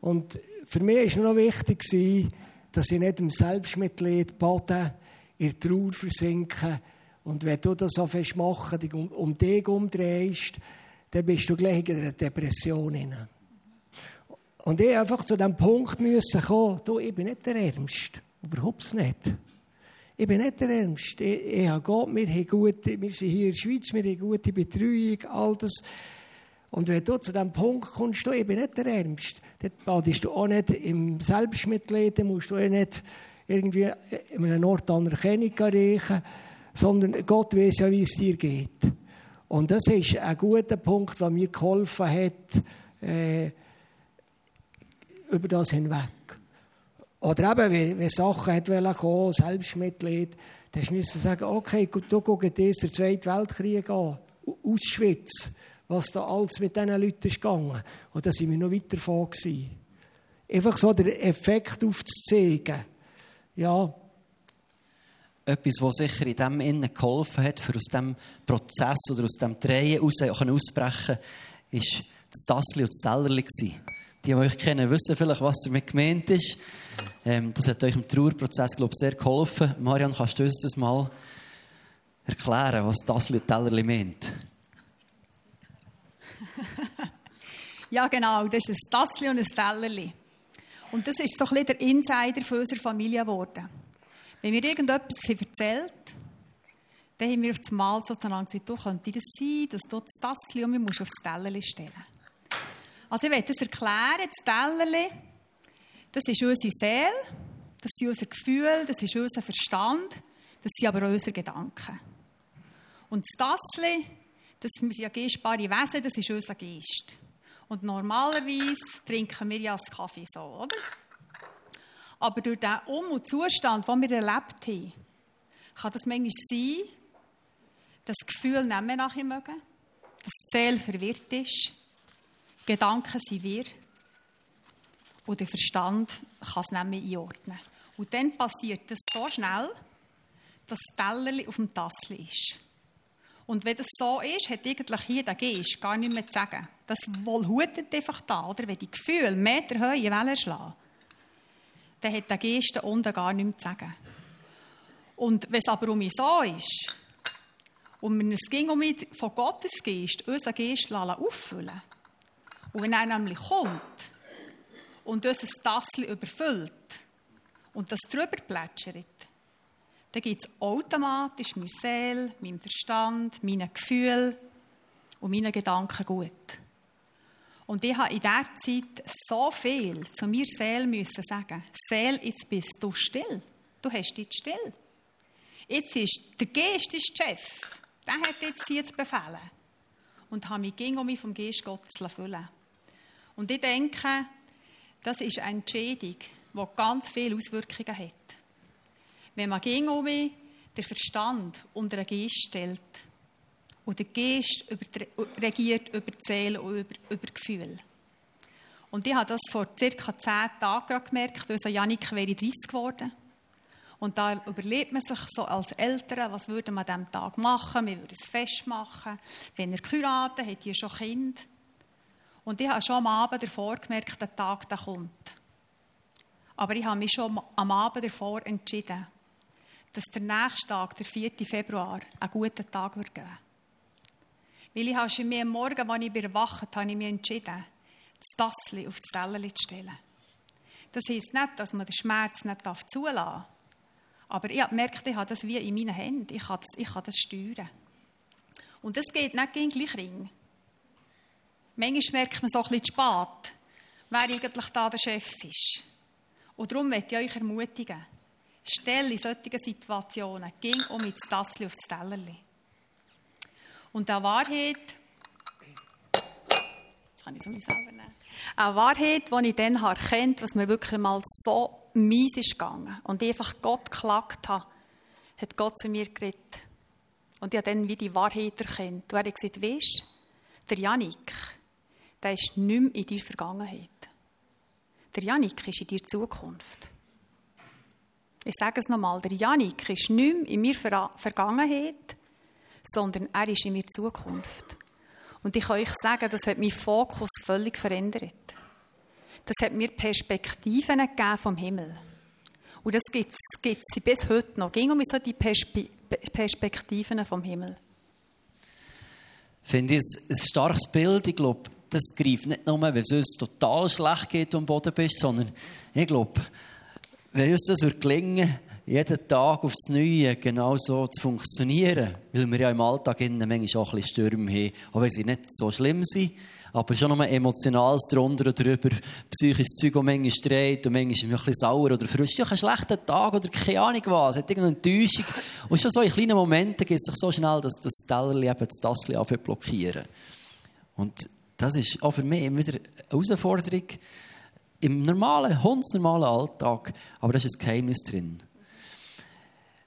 Und für mich war noch wichtig, dass ich nicht im Selbstmitleid bade, in Trauer versinken. Und wenn du das so fest machen, um, um dich umdrehst, dann bist du gleich in einer Depression. Rein. Und ich einfach zu dem Punkt müssen kommen, du, ich bin nicht der Ärmste. Überhaupt nicht. Ich bin nicht der Ärmste. Ich, ich habe Gott, wir, haben gute, wir sind hier in der Schweiz, wir haben gute Betreuung, all das. Und wenn du zu dem Punkt kommst, du, ich bin nicht der Ärmste, dann badest du auch nicht im Selbstmitleid, musst du auch nicht irgendwie in einem Ort Anerkennung erreichen. sondern Gott weiß ja, wie es dir geht. Und das ist ein guter Punkt, der mir geholfen hat, äh, über das hinweg. Oder eben, wenn, wenn Sachen hat kommen, Selbstmitleid, dann musst du sagen, okay, gut, du guckst dir den Zweiten Weltkrieg an, Auschwitz, was da alles mit diesen Leuten ist gegangen. Und da sind wir noch weiter davon gewesen. Einfach so den Effekt aufzuzeigen. Ja. Etwas, was sicher in dem Innen geholfen hat, für aus diesem Prozess oder aus diesem Drehen ausbrechen ist das Tassli und das Tellerli. Die, die euch kennen, wissen vielleicht, was damit gemeint ist. Ähm, das hat euch im Trauerprozess, glaube ich, sehr geholfen. Marian, kannst du uns das mal erklären, was das Tellerli meint? ja, genau. Das ist ein Tassli und ein Tellerli. Und das ist so ein bisschen der Insider für unsere Familie geworden. Wenn wir irgendetwas erzählt dann haben wir auf das Mal sozusagen gesagt, du könnte das sein, dass du das Tassli und wir musst auf das Tellerli stellen. Also ich werde das erklären, das Tellerli, das ist unsere Seele, das sind unsere Gefühle, das ist unser Verstand, das sind aber auch unsere Gedanken. Und das Tassli, das sind ja geistbare Wesen, das ist unser Geist. Und normalerweise trinken wir ja das Kaffee so, oder? Aber durch den Um- und Zustand, den wir erlebt haben, kann das manchmal sein, dass das Gefühl nicht mehr nachher mögen, dass die Seele verwirrt ist, Gedanken sind wir und der Verstand kann es nicht mehr einordnen. Und dann passiert das so schnell, dass das Tellerli auf dem Tassli ist. Und wenn das so ist, hat eigentlich hier der Geist gar nichts mehr zu sagen. Das wohl hutet einfach da, oder? Wenn die Gefühle meterhohe Wellen schlagen, dann hat der Geist da unten gar nichts zu sagen. Und wenn es aber um mich so ist, und es ging um mich von Gottes Geist, unser Geist auffüllen und wenn er nämlich kommt und unser Tassel überfüllt und das drüber plätschert, dann gibt es automatisch meine Seele, mein Verstand, meine Gefühle und meine Gedanken gut. Und ich habe in dieser Zeit so viel zu mir Seele müssen sagen. Seele, jetzt bist du still. Du hast dich still. Jetzt ist der Geist ist Chef. Der hat jetzt hier zu befehlen. Und habe mich ging um mich vom Geist Gottes füllen Und ich denke, das ist eine Entschädigung, die ganz viele Auswirkungen hat. Wenn man mich den Verstand unter den Geist stellt und der Geist regiert über die Seele und über, über Gefühl. Und ich habe das vor circa zehn Tagen gemerkt, also Janik wäre 30 geworden. Und da überlegt man sich so als Eltern, was würde man an diesem Tag machen? Wir würden es Fest machen. Wenn er geheiratet hat, ihr schon Kind. Und ich habe schon am Abend davor gemerkt, der Tag der kommt. Aber ich habe mich schon am Abend davor entschieden, dass der nächste Tag, der 4. Februar, ein guter Tag wird geben. Weil ich habe schon am Morgen, als ich erwacht habe ich mich entschieden, das Tassli auf das Tellerli zu stellen. Das heisst nicht, dass man den Schmerz nicht zulassen darf. Aber ich habe gemerkt, ich habe das wie in meinen Händen. Ich kann das, ich kann das steuern. Und das geht nicht gegen gleich ring. Manchmal merkt man so ein bisschen spät, wer eigentlich da der Chef ist. Und darum möchte ich euch ermutigen, stell in solchen Situationen, ging um ins Tassli aufs Tellerli. Und der Wahrheit, jetzt kann ich es selber nehmen, eine Wahrheit, die ich dann erkannt was mir wirklich mal so mies ist gegangen und ich einfach Gott geklagt habe, hat Gott zu mir geredet. Und ich habe dann wie die Wahrheit erkannt. Er hat gesagt, weisst, der Janik, der ist nicht mehr in deiner Vergangenheit. Der Janik ist in deiner Zukunft. Ich sage es nochmal, der Janik ist nicht mehr in meiner Vergangenheit, sondern er ist in meiner Zukunft. Und ich kann euch sagen, das hat meinen Fokus völlig verändert das hat mir Perspektiven vom Himmel. Und das gibt es bis heute noch. Ging um so die Perspe Perspektiven vom Himmel. Finde ich ein starkes Bild. Ich glaube, das greift nicht nur, wenn es uns total schlecht geht und am Boden bist, sondern ich glaube, wenn uns das gelingen jeden Tag aufs Neue genau so zu funktionieren, weil wir ja im Alltag innen manchmal auch ein bisschen Stürme haben, auch wenn sie nicht so schlimm sind, Aber schon noch emotionales drunter oder drüber, psychisches Zeug, das manchmal dreht und manchmal ein bisschen sauer oder frustriert. Ja, einen schlechten Tag oder keine Ahnung was, hat irgendeine Enttäuschung. Und schon so in kleinen Momenten geht es sich so schnell, dass das Tellerli eben das Tassli anfängt blockieren. Und das ist auch für mich immer wieder eine Herausforderung im normalen, hundsnormalen Alltag. Aber da ist ein Geheimnis drin.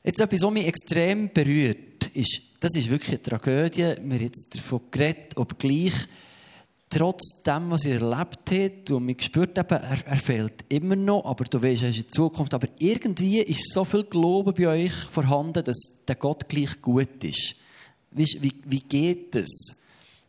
Jetzt etwas, was mich extrem berührt, ist, das ist wirklich eine Tragödie. Wir haben jetzt davon geredet, ob gleich trotz dem, was ihr erlebt habt, und man spürt eben, er, er fehlt immer noch, aber du weißt, er ist in Zukunft. Aber irgendwie ist so viel Glauben bei euch vorhanden, dass der Gott gleich gut ist. Weißt, wie, wie geht das?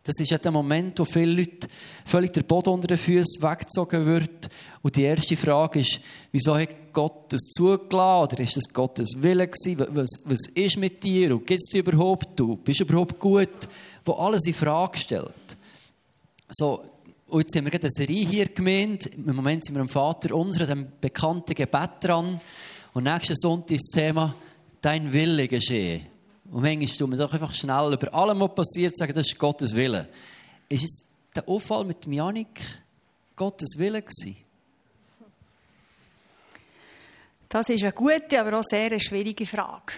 Das ist ja der Moment, wo viele Leute völlig der Boden unter den Füßen weggezogen wird. Und die erste Frage ist, wieso hat Gott das zugelassen? Oder ist das Gottes Wille gewesen? Was, was ist mit dir? Und gibt es dich überhaupt? Du bist überhaupt gut? Wo alles in Frage stellt. So, und jetzt haben wir gerade eine Serie hier gemeint. Im Moment sind wir am Vater unser, dem bekannten Gebet dran. Und nächsten Sonntag ist das Thema Dein Wille geschehe. Und manchmal tun wir doch einfach schnell über allem, was passiert, sagen, das ist Gottes Wille. Ist es der Auffall mit Janik Gottes Wille gewesen? Das ist eine gute, aber auch sehr schwierige Frage.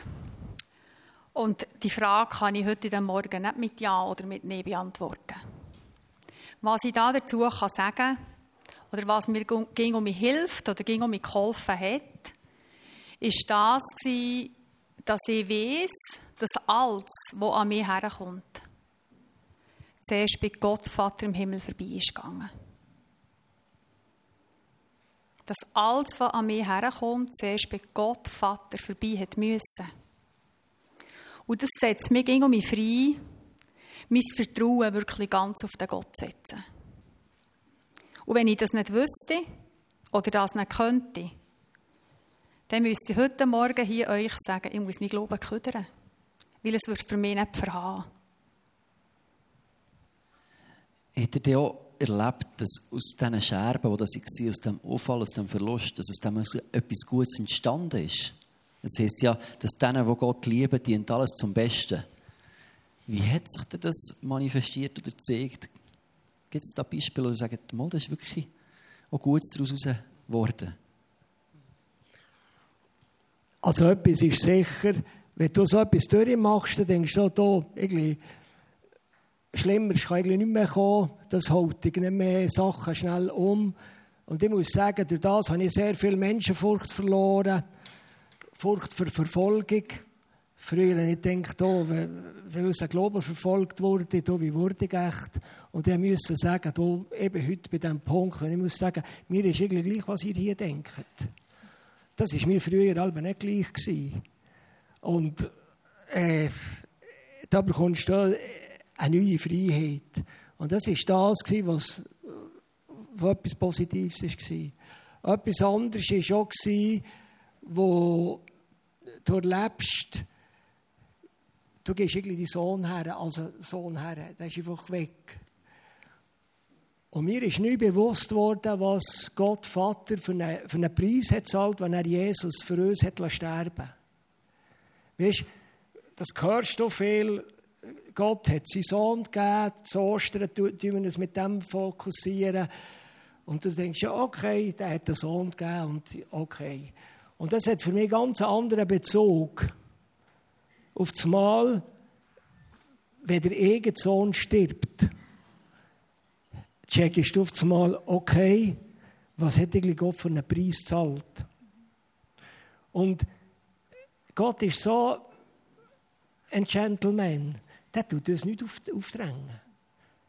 Und die Frage kann ich heute Morgen nicht mit Ja oder mit Nein beantworten. Was ich da dazu kann sagen oder was mir ging um mich hilft oder ging um mich geholfen hat, ist das, dass ich weiß, dass alles, was an mich herkommt, zuerst bei Gott, Vater im Himmel, vorbei ist gegangen. Dass alles, was an mich herkommt, zuerst bei Gott, Vater, vorbei hat müssen. Und das setzt mich um mich frei, mein Vertrauen wirklich ganz auf den Gott zu setzen. Und wenn ich das nicht wüsste oder das nicht könnte, dann müsste ich heute Morgen hier euch sagen, ich muss mein Glauben küdern weil es wird für mich nicht verhauen. Habt ihr auch erlebt, dass aus diesen Scherben, die das waren, aus dem Unfall, aus dem Verlust, dass aus dem etwas Gutes entstanden ist? Das heisst ja, dass denen, die Gott lieben, dient alles zum Besten. Wie hat sich denn das manifestiert oder gezeigt? Gibt es da Beispiele, wo ihr sagt, mal, das ist wirklich auch Gutes daraus geworden? Also etwas ist sicher, wenn du so etwas durchmachst, dann denkst du, da, irgendwie, schlimmer kann eigentlich nicht mehr kommen. Das haut nicht mehr Sachen schnell um. Und ich muss sagen, durch das habe ich sehr viel Menschenfurcht verloren. Furcht für Verfolgung. Früher habe ich gedacht, oh, wenn unser Glauben verfolgt wurde, oh, wie wurde ich echt? Und ich musste sagen, oh, eben heute bei diesem Punkt, ich muss sagen, mir ist irgendwie gleich, was ihr hier denkt. Das war mir früher aber nicht gleich. Gewesen. Und äh, da bekommst du eine neue Freiheit. Und das war das, was, was etwas Positives war. Etwas anderes war auch, wo du erlebst, du gehst irgendwie deinen Sohn her, also Sohn her, der ist einfach weg. Und mir ist nie bewusst worden, was Gott Vater für einen, Preis hat zahlt, wenn er Jesus für uns hat sterben Weißt, das hörst du viel. Gott hat seinen Sohn gegeben, zu Ostern tun wir uns mit dem fokussieren. Und du denkst, ja, okay, der hat einen Sohn gegeben und okay. Und das hat für mich ganz einen anderen Bezug auf das Mal, wenn der eigene Sohn stirbt. Checkst du auf das Mal, okay, was hat eigentlich Gott für einen Preis gezahlt? Und Gott ist so ein Gentleman, der tut uns nicht aufdrängen.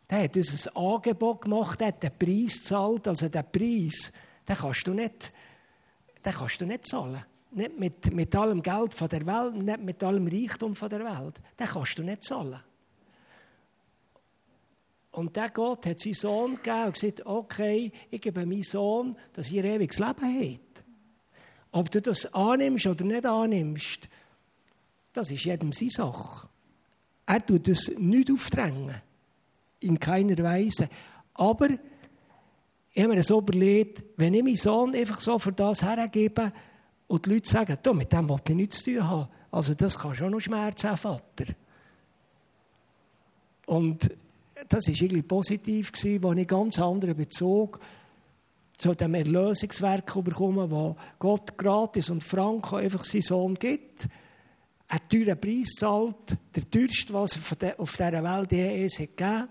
Der hat uns ein Angebot gemacht, der hat den Preis gezahlt. Also den Preis, den kannst du nicht, den kannst du nicht zahlen. Nicht mit, mit allem Geld von der Welt, nicht mit allem Reichtum von der Welt. Den kannst du nicht zahlen. Und der Gott hat seinen Sohn gegeben und gesagt, okay, ich gebe meinen Sohn, dass ihr ewiges Leben habt. Ob du das annimmst oder nicht annimmst, das ist jedem seine Sache. Er tut es nicht aufdrängen. In keiner Weise. Aber ich habe mir so überlegt, wenn ich meinen Sohn einfach so für das hergebe und die Leute sagen, du, mit dem wollte ich nichts zu tun haben. Also das kann schon noch Schmerz haben, Vater. Und das war irgendwie positiv, wo ich einen ganz anderen Bezug zu dem Erlösungswerk bekommen, wo Gott gratis und frank einfach seinen Sohn gibt, einen teuren Preis zahlt, der teuerste, was er auf dieser Welt je hat gegeben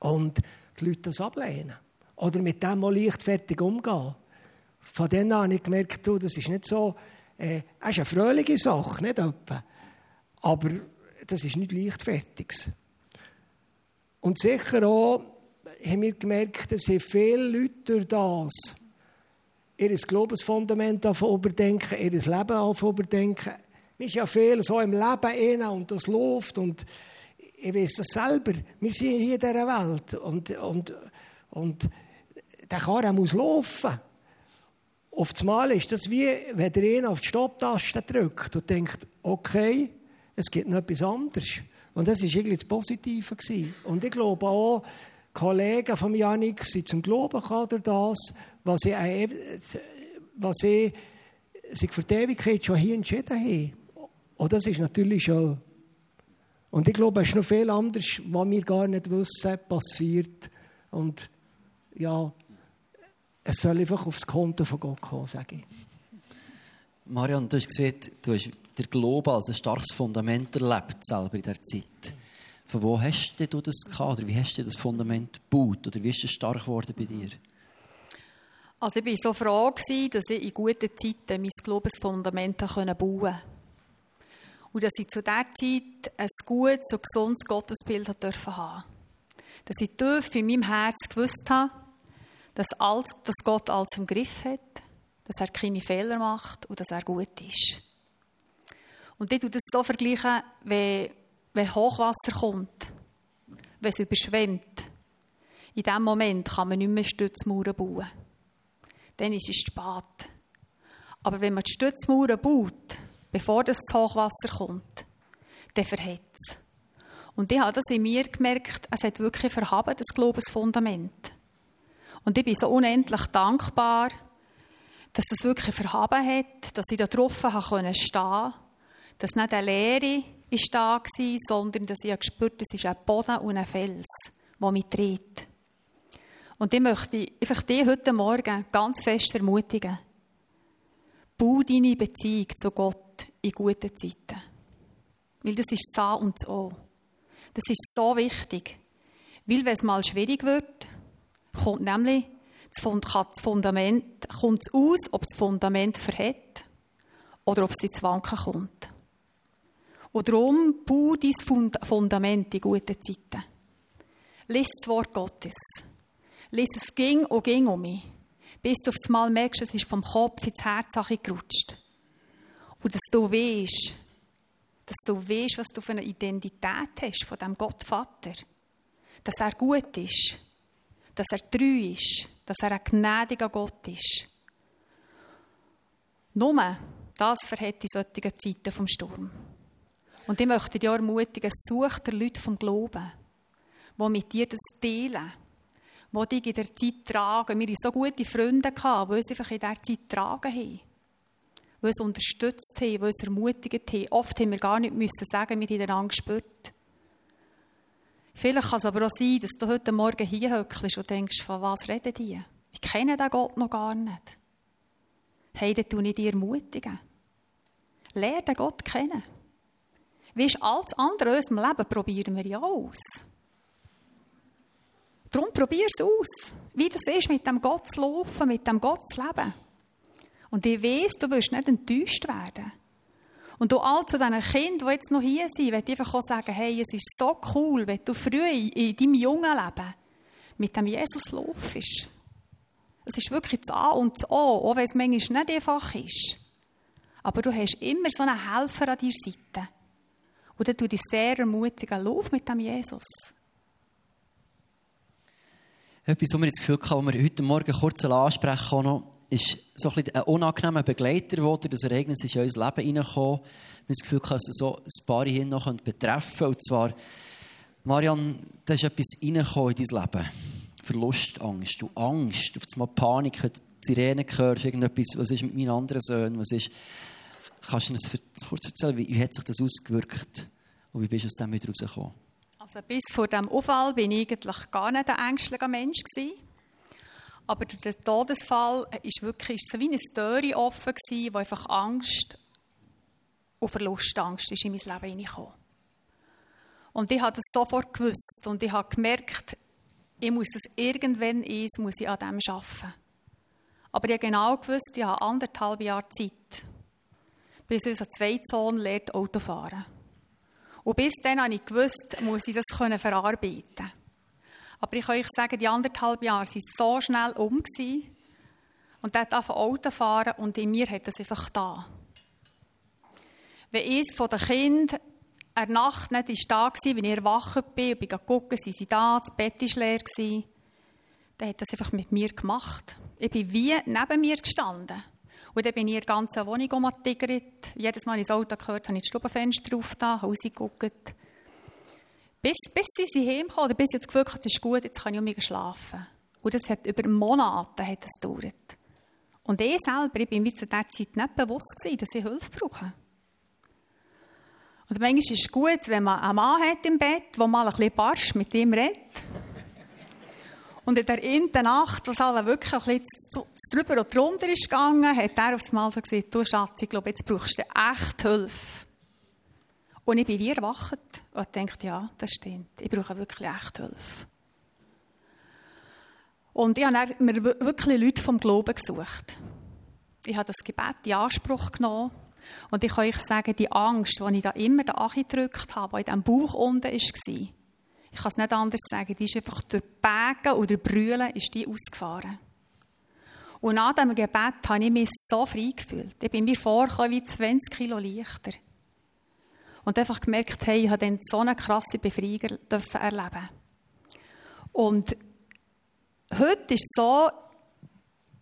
und die Leute das ablehnen. Oder mit dem mal leichtfertig umgehen. Von dann an habe ich gemerkt, du, das ist nicht so, äh, es ist eine fröhliche Sache, nicht etwa. Aber das ist nicht leichtfertig. Und sicher auch haben wir gemerkt, dass viele Leute durch das ihr Glaubensfundament überdenken, ihr Leben überdenken. Wir sind ja viel so im Leben und das läuft und ich weiß das selber. Wir sind hier in dieser Welt und, und, und der Karren muss laufen. Mal ist das wie, wenn der einen auf die Stopptaste drückt und denkt, okay, es gibt noch etwas anderes. Und das war irgendwie das Positive. Und ich glaube auch, Kollegen von Janik sind zum Glauben gekommen durch das, was sie, was sie sich für die Ewigkeit schon hier entschieden haben. Und das ist natürlich schon. Und ich glaube, es ist noch viel anderes, was wir gar nicht wissen, passiert. Und ja, es soll einfach aufs Konto von Gott kommen, sage ich. Marian, du hast gesehen, du hast der Glaube als ein starkes Fundament erlebt, selber in dieser Zeit. Von wo hast du das gehabt? Oder wie hast du das Fundament gebaut? Oder wie ist es stark geworden bei dir? Also ich war so froh, dass ich in guten Zeiten mein Glaubensfundament bauen konnte. Und dass ich zu dieser Zeit ein gutes und gesundes Gottesbild haben durfte. Dass ich tief in meinem Herz gewusst habe, dass, alles, dass Gott alles im Griff hat, dass er keine Fehler macht und dass er gut ist. Und ich tue das so wenn, wenn Hochwasser kommt, wenn es überschwemmt. In diesem Moment kann man nicht mehr Stützmauern bauen. Dann ist es spät. Aber wenn man die Stützmauern baut, bevor das Hochwasser kommt, dann verhält es. Und ich habe das in mir gemerkt, es hat wirklich verhaben, das Glaubensfundament. Und ich bin so unendlich dankbar, dass das wirklich verhaben hat, dass ich da drauf stehen konnte, dass nicht eine Leere ist da war, sondern dass ich gespürt habe, es ist ein Boden und ein Fels, der mich dreht. Und ich möchte einfach dich heute Morgen ganz fest ermutigen. Bau deine Beziehung zu Gott in guten Zeiten. Weil das ist das A und das O. Das ist so wichtig. Weil wenn es mal schwierig wird, kommt nämlich das Fundament, kommt es aus, ob das Fundament verhält oder ob es ins Wanken kommt. Und darum bau dein Fundament in guten Zeiten. Lies das Wort Gottes. Lies es ging und ging um mich. Bis du auf das Mal merkst, es ist vom Kopf ins Herz gerutscht. Und dass du weißt, dass du weißt, was du für eine Identität hast von dem Gott Vater. Dass er gut ist. Dass er treu ist. Dass er ein gnädiger Gott ist. Nur das verhält die solchen Zeiten vom Sturm. Und ich möchte dich ermutigen, such dir Leute vom Glauben, die mit dir das teilen, die dich in der Zeit tragen. Wir hatten so gute Freunde, die uns einfach in dieser Zeit tragen haben. Die uns unterstützt haben, die uns ermutigt haben. Oft haben wir gar nicht müssen sagen, wir haben einander gespürt. Vielleicht kann es aber auch sein, dass du heute Morgen hier hückst und denkst, von was reden die? Ich kenne den Gott noch gar nicht. Hey, dann tue ich dich ermutigen. Lerne den Gott kennen. Wie ist alles andere in unserem Leben, probieren wir ja aus. Darum probier es aus. Wie das ist, mit dem Gott zu laufen, mit dem Gott zu leben. Und ich weiss, du wirst nicht enttäuscht werden. Und du all zu diesen Kindern, die jetzt noch hier sind, möchte einfach auch sagen, hey, es ist so cool, wenn du früh in deinem jungen Leben mit dem Jesus laufst. Es ist wirklich das A und das O, auch wenn es manchmal nicht einfach ist. Aber du hast immer so einen Helfer an deiner Seite. Und dann tue sehr ermutigen, lauf mit dem Jesus. Etwas, was wir das Gefühl was wir heute Morgen kurz ansprechen noch, ist so ein, ein unangenehmer Begleiter, der durch das Ereignis in unser Leben hineingekommen Wir haben das Gefühl, dass es so ein paar hin noch betreffen. Und zwar, Marian, da ist etwas reingekommen in dein Leben. Verlust, Angst. Du Angst, auf einmal Panik, du die Sirene hörst, irgendetwas, was ist mit meinen anderen Söhnen, was ist Kannst du uns kurz erzählen, wie, wie hat sich das ausgewirkt und wie bist du aus dem wieder rausgekommen? Also bis vor dem Unfall bin ich eigentlich gar nicht ein ängstlicher Mensch gewesen. Aber durch den Todesfall ist wirklich ist so wie eine Story offen gewesen, wo einfach Angst und Verlustangst ist in mein Leben hineingekommen. Und ich habe das sofort gewusst und ich habe gemerkt, ich muss das irgendwann eins, muss ich an dem arbeiten. Aber ich habe genau gewusst, ich habe anderthalb Jahre Zeit, bis unser Zweitsohn lernt Auto fahren. Und bis dann habe ich gewusst, muss ich das verarbeiten Aber ich kann euch sagen, die anderthalb Jahre waren so schnell um. Gewesen. Und er darf Auto fahren und in mir hat das einfach da. Wenn eines von den Kindern eine Nacht nicht da war, wenn ich erwacht bin und bin gucken, sind sie da, das Bett war leer, dann hat das einfach mit mir gemacht. Ich bin wie neben mir gestanden. Und dann bin ich in der ganzen Wohnung umgetigert. Jedes Mal, das Auto gehört habe, ich das Stubenfenster auf, da, rausgeguckt. Bis, bis sie heimkommen, oder bis ich das Gefühl hatte, es ist gut, jetzt kann ich um mich schlafen. Und das hat über Monate hat das gedauert. Und ich selber, ich bin mir zu dieser Zeit nicht bewusst gewesen, dass ich Hilfe brauche. Und manchmal ist es gut, wenn man einen Mann hat im Bett, der mal ein bisschen barsch mit ihm redet. Und in der ersten Nacht, als alle wirklich ein bisschen drüber und drunter ist gegangen, hat er aufs Mal so gesagt, du Schatz, ich glaube, jetzt brauchst du echt Hilfe. Und ich bin wie erwacht und dachte, ja, das stimmt, ich brauche wirklich echt Hilfe. Und ich habe mir wirklich Leute vom Glauben gesucht. Ich habe das Gebet in Anspruch genommen. Und ich kann euch sagen, die Angst, die ich da immer da gedrückt habe, die in diesem Bauch unten war, ich kann es nicht anders sagen, die ist einfach durch Bägen oder Brüllen ist die ausgefahren. Und nach diesem Gebet habe ich mich so frei gefühlt. Ich bin mir vorgekommen wie 20 Kilo leichter. Und einfach gemerkt, hey, ich habe dann so eine krasse Befreiung erleben Und heute ist es so,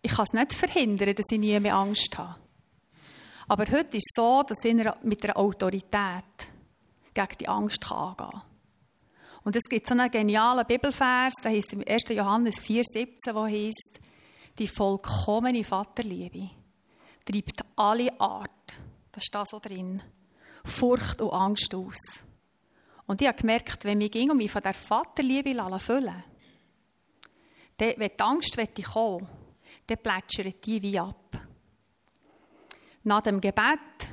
ich kann es nicht verhindern, dass ich nie mehr Angst habe. Aber heute ist es so, dass ich mit einer Autorität gegen die Angst angehen kann. Und es gibt so einen genialen Bibelvers, der heißt im 1. Johannes 4,17, wo heißt, die vollkommene Vaterliebe treibt alle Art, das steht so drin, Furcht und Angst aus. Und ich habe gemerkt, wenn wir ging und mich von der Vaterliebe füllen dann, wenn die Angst kommen dann plätschert die wie ab. Nach dem Gebet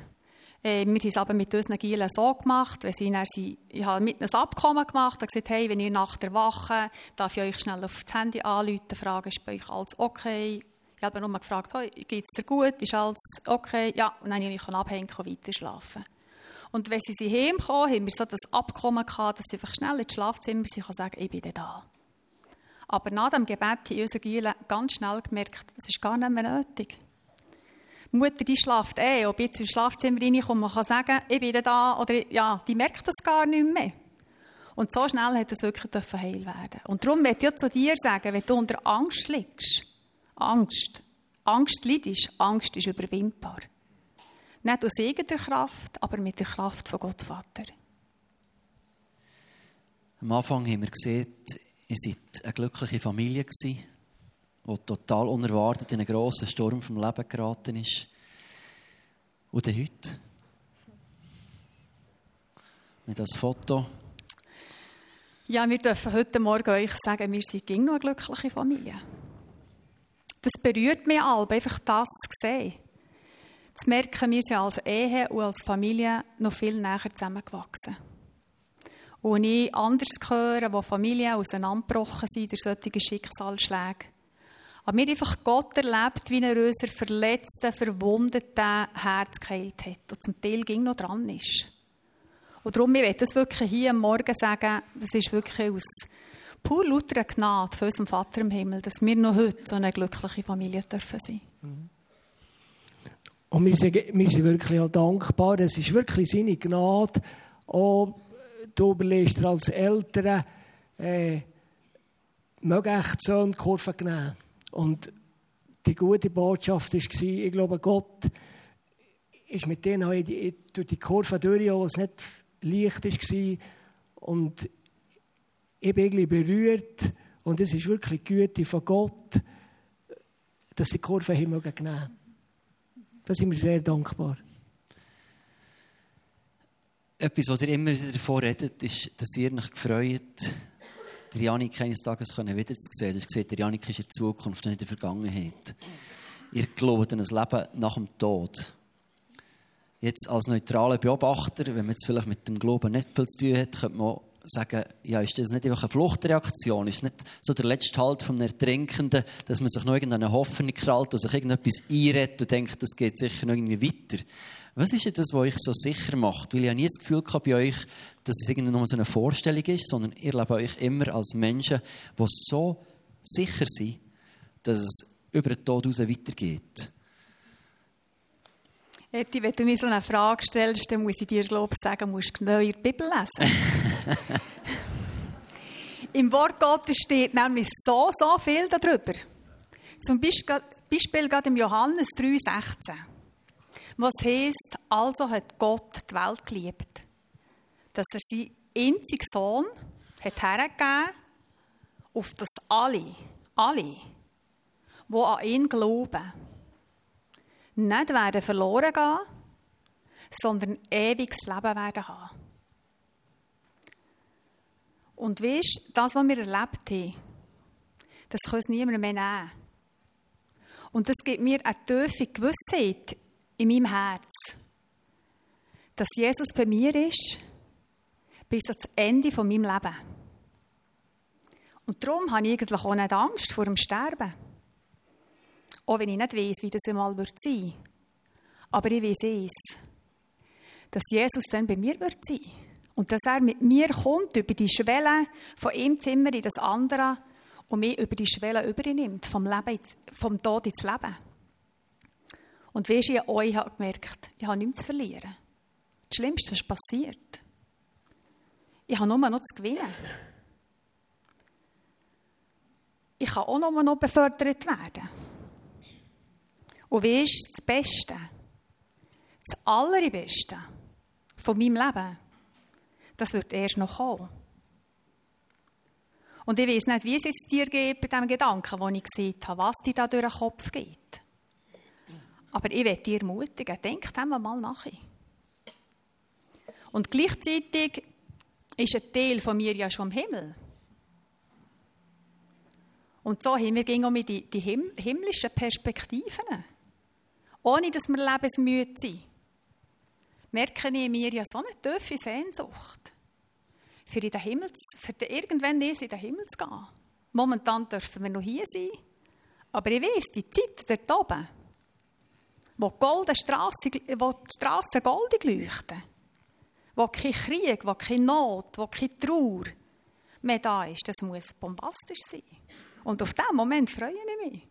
äh, wir haben es aber mit unseren Gielen so gemacht, wenn sie dann, ich habe mit einem Abkommen gemacht, und gesagt, hey, wenn ihr nach der Wache, darf ich euch schnell auf das Handy anrufen, fragen, ist bei euch alles okay? Ich habe nur gefragt, hey, geht es dir gut, ist alles okay? Ja, und dann konnte ich abhängen und weiter schlafen. Und wenn sie sie heimkommen, haben wir so das Abkommen gehabt, dass sie einfach schnell ins Schlafzimmer sie sagen, ich bin da. Aber nach dem Gebet haben unsere Gielen ganz schnell gemerkt, das ist gar nicht mehr nötig. Mutter, die schlaft eh, ob ich jetzt ins Schlafzimmer reinkomme, man kann sagen, ich bin da, oder ja, die merkt das gar nicht mehr. Und so schnell hat es wirklich heil werden Und darum möchte ich zu dir sagen, wenn du unter Angst liegst, Angst, Angst leidest, Angst ist überwindbar. Nicht aus eigener Kraft, aber mit der Kraft von Gott Vater. Am Anfang haben wir gesehen, ihr seid eine glückliche Familie gewesen der total unerwartet in einen grossen Sturm vom Leben geraten ist. Und dann heute. Mit das Foto. Ja, wir dürfen heute Morgen euch sagen, wir sind noch eine glückliche Familie. Das berührt mich alle, einfach das zu sehen. Zu merken, wir sind als Ehe und als Familie noch viel näher zusammengewachsen. Und ich anders höre, wo Familien auseinandergebrochen sind durch solche Schicksalsschläge, aber mir einfach Gott erlebt, wie er unser verletzten, verwundeten Herz geheilt hat und zum Teil ging noch dran ist. Und darum, ich will das wirklich hier am Morgen sagen, das ist wirklich aus pur lauter Gnade von unserem Vater im Himmel, dass wir noch heute so eine glückliche Familie dürfen sein. Und wir sind, wir sind wirklich auch dankbar. Es ist wirklich seine Gnade. Auch du überlegst als Eltern, äh, mögen echt so eine Kurve nehmen. Und die gute Botschaft war, ich glaube, Gott ist mit denen durch die Kurve durch, wo es nicht leicht war. Und ich bin irgendwie berührt. Und es ist wirklich Güte von Gott, dass die Kurve haben nehmen Da sind wir sehr dankbar. Etwas, was ihr immer wieder davon redet, ist, dass ihr euch gefreut der Janik eines Tages wiederzusehen. Du gesehen, der Janik ist in der Zukunft und in der Vergangenheit. Ihr glaubt an ein Leben nach dem Tod. Jetzt als neutraler Beobachter, wenn man jetzt vielleicht mit dem Glauben nicht viel zu tun hat, könnte man sagen, ja, ist das nicht einfach eine Fluchtreaktion? Ist nicht so der letzte Halt vom Ertrinkenden, dass man sich noch irgendeine Hoffnung krallt und sich irgendetwas einredet und denkt, das geht sicher noch irgendwie weiter? Was ist denn das, was euch so sicher macht? Weil ich habe nie das Gefühl gehabt bei euch, dass es irgendwie nur so eine Vorstellung ist, sondern ihr lebt euch immer als Menschen, die so sicher sind, dass es über den Tod hinaus weitergeht. Eti, wenn du mir so eine Frage stellst, dann muss ich dir glaube ich, sagen, musst du genau die Bibel lesen. Im Wort Gottes steht nämlich so, so viel darüber. Zum Beispiel gerade im Johannes 3,16. Was heißt, also hat Gott die Welt geliebt, dass er seinen einzigen Sohn hat hergegeben, auf das alle, alle, die an ihn glauben, nicht werden verloren gehen, sondern ewiges Leben werden haben. Und weißt, das, was wir erlebt haben, das kann uns niemand mehr nehmen. Und das gibt mir eine tiefe Gewissheit in meinem Herz, dass Jesus bei mir ist, bis zum Ende von meinem Leben. Und darum habe ich eigentlich auch nicht Angst vor dem Sterben. Auch wenn ich nicht weiß, wie das einmal wird sein. Aber ich weiß es, dass Jesus dann bei mir wird sein. Und dass er mit mir kommt über die Schwelle von einem Zimmer in das andere und mich über die Schwelle übernimmt, vom, Leben, vom Tod ins Leben. Und wie ich euch habe gemerkt, ich habe nichts zu verlieren. Das Schlimmste ist passiert. Ich habe nur noch zu gewinnen. Ich kann auch nur noch befördert werden. Und wie ist das Beste, das Allerbeste von meinem Leben, das wird erst noch kommen. Und ich weiß nicht, wie es jetzt dir geht bei dem Gedanken, den ich gesehen habe, was dir da durch den Kopf geht. Aber ich werde dir ermutigen, denk dem mal nach. Und gleichzeitig ist ein Teil von mir ja schon im Himmel. Und so haben wir auch mit die, die himmlischen Perspektiven. Ohne dass wir lebensmüde sind. Merke ich in mir ja so eine tiefe Sehnsucht. Für, in den Himmel, für irgendwann in den Himmel zu gehen. Momentan dürfen wir noch hier sein. Aber ich weiß, die Zeit dort oben, wo, die Strasse, wo goldig leuchten, wo kein Krieg, wo keine Not, wo keine Trauer mehr da ist, das muss bombastisch sein. Und auf diesen Moment freue ich mich.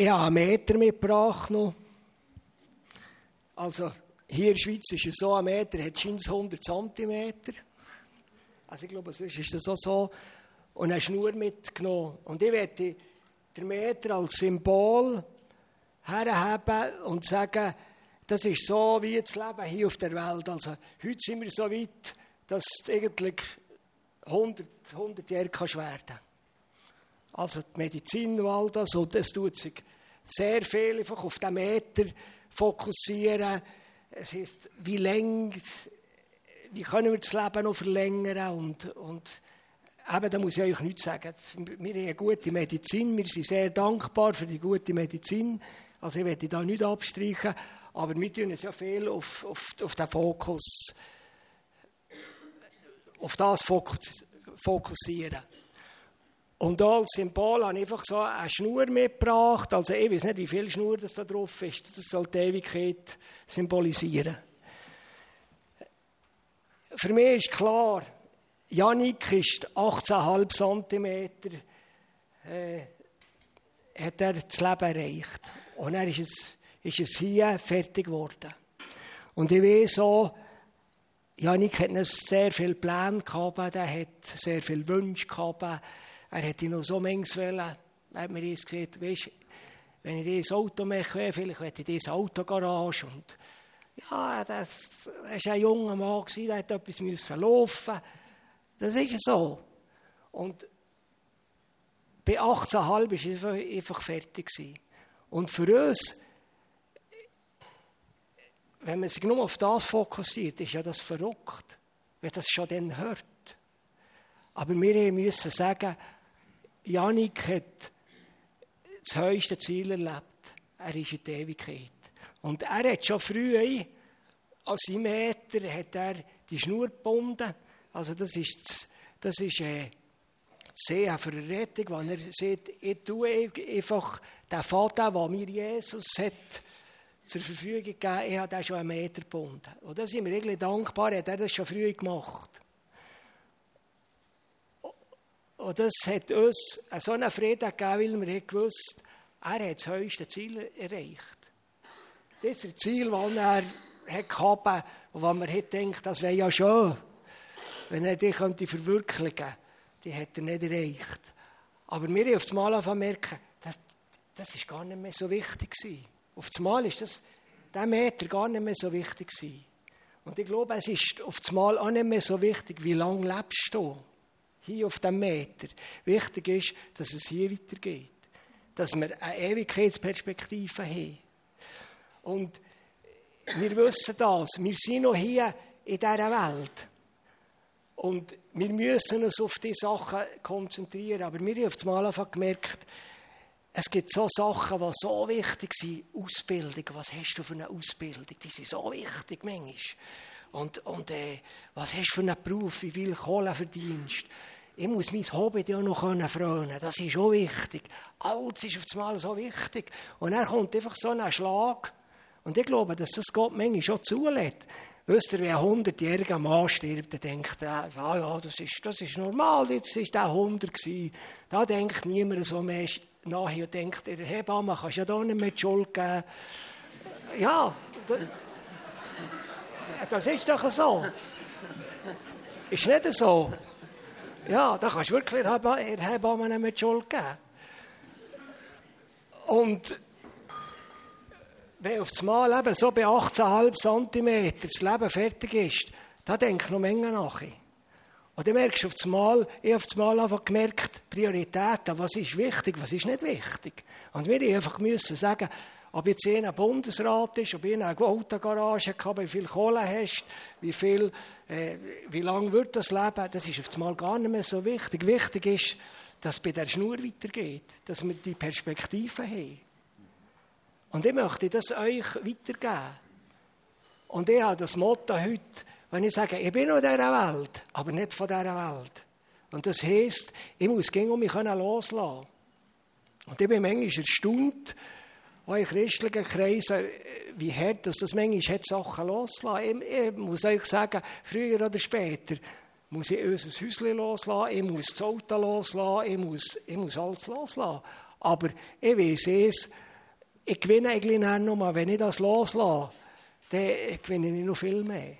Ich habe einen Meter mitgebracht noch. Also hier in der Schweiz ist es so, ein Meter hat 100 cm. Also ich glaube, sonst ist das auch so. Und eine Schnur mitgenommen. Und ich werde den Meter als Symbol herhaben und sagen, das ist so wie das Leben hier auf der Welt. Also heute sind wir so weit, dass es eigentlich 100, 100 Jahre kann werden Also die Medizin und all das, und es tut sich sehr viel einfach auf den Meter fokussieren. Es ist, wie lang, wie können wir das Leben noch verlängern und, und eben, da muss ich euch nichts sagen. Wir haben eine gute Medizin, wir sind sehr dankbar für die gute Medizin. Also ich werde da nicht abstreichen, aber wir tun es ja viel auf, auf, auf den Fokus, auf das fokussieren. Und als Symbol habe ich einfach so eine Schnur mitgebracht. Also ich weiß nicht, wie viel Schnur das da drauf ist. Das soll die Ewigkeit symbolisieren. Für mich ist klar, Janik ist 18,5 cm, äh, hat er das Leben erreicht. Und er ist es, ist es hier fertig geworden. Und ich weiß auch, Janik hat sehr viele Pläne gehabt, er hat sehr viele Wünsche gehabt, er hätte noch so manches wollen. Hat mir gesagt, weißt, wenn ich dieses Auto mache, vielleicht hätte ich diese Autogarage. Und ja, das, das war ein junger Mann, der hat etwas müssen laufen. Das ist so. Und bei 18,5 war er einfach fertig. Und für uns, wenn man sich nur auf das fokussiert, ist ja das verrückt, wenn das schon dann hört. Aber wir müssen sagen, Janik hat das höchste Ziel erlebt. Er ist in der Ewigkeit. Und er hat schon früh, als seinem Meter, hat er die Schnur gebunden. Also das ist, das ist äh, sehr für eine Rettung, wenn er sagt, ich tue einfach den Vater, den mir Jesus hat zur Verfügung gegeben, ich habe den schon einen Meter gebunden. Und da sind wir irgendwie dankbar, hat er das schon früh gemacht. Und das hat uns so einen Frieden gegeben, weil wir gewusst er hat das höchste Ziel erreicht. Das Ziel, das er hatte und was man gedacht, das wäre ja schön, wenn er die könnte verwirklichen könnte. Die hat er nicht erreicht. Aber wir haben auf einmal angefangen merken, das, das ist gar nicht mehr so wichtig gewesen. Auf einmal ist das, der Meter gar nicht mehr so wichtig gewesen. Und ich glaube, es ist auf einmal auch nicht mehr so wichtig, wie lange lebst du hier auf dem Meter. Wichtig ist, dass es hier weitergeht. Dass wir eine Ewigkeitsperspektive haben. Und wir wissen das. Wir sind noch hier in dieser Welt. Und wir müssen uns auf diese Sachen konzentrieren. Aber wir haben auf einmal gemerkt, es gibt so Sachen, die so wichtig sind. Ausbildung, was hast du für eine Ausbildung? Die sind so wichtig manchmal. Und, und äh, was hast du für einen Beruf? Wie viel Kohle verdienst? Ich muss mein Hobby ja noch frönen Das ist auch wichtig. Alles ist auf einmal so wichtig. Und er kommt einfach so ein Schlag. Und ich glaube, dass das Gott manchmal schon zulässt. Wisst ihr, wenn ein 100-jähriger Mann stirbt, dann denkt er, ja, ja, das ist, das ist normal, jetzt war der 100 gewesen. Da denkt niemand so mehr nachher und denkt, der Hebamme kannst ja da nicht mehr die Schuld geben. Ja, das ist doch so. Ist nicht so. Ja, da kannst du wirklich der Hebamme nicht die Schuld geben. Und wenn auf das Mal eben so bei 18,5 cm das Leben fertig ist, da denk ich noch Menge nach. Und dann merkst du auf das Mal, ich auf das Mal einfach gemerkt, Prioritäten, was ist wichtig, was ist nicht wichtig. Und wir mussten einfach müssen sagen, ob jetzt ein Bundesrat ist, ob ihr eine Autogarage hat, wie viel Kohle hast, wie viel, äh, wie lange wird das leben, das ist auf das Mal gar nicht mehr so wichtig. Wichtig ist, dass es bei der Schnur weitergeht, dass wir die Perspektive haben. Und ich möchte das euch weitergeben. Und ich habe das Motto heute, wenn ich sage, ich bin noch dieser Welt, aber nicht von dieser Welt. Und das heisst, ich muss gegen um mich loslassen. Und ich bin manchmal erstaunt, auch in christlichen Kreisen, wie hart dass das manchmal hat, Sachen loslassen. Ich, ich muss euch sagen, früher oder später muss ich unser Häuschen loslassen, ich muss das Auto loslassen, ich muss, ich muss alles loslassen. Aber ich weiß es, ich gewinne eigentlich nur, wenn ich das loslasse, dann gewinne ich noch viel mehr.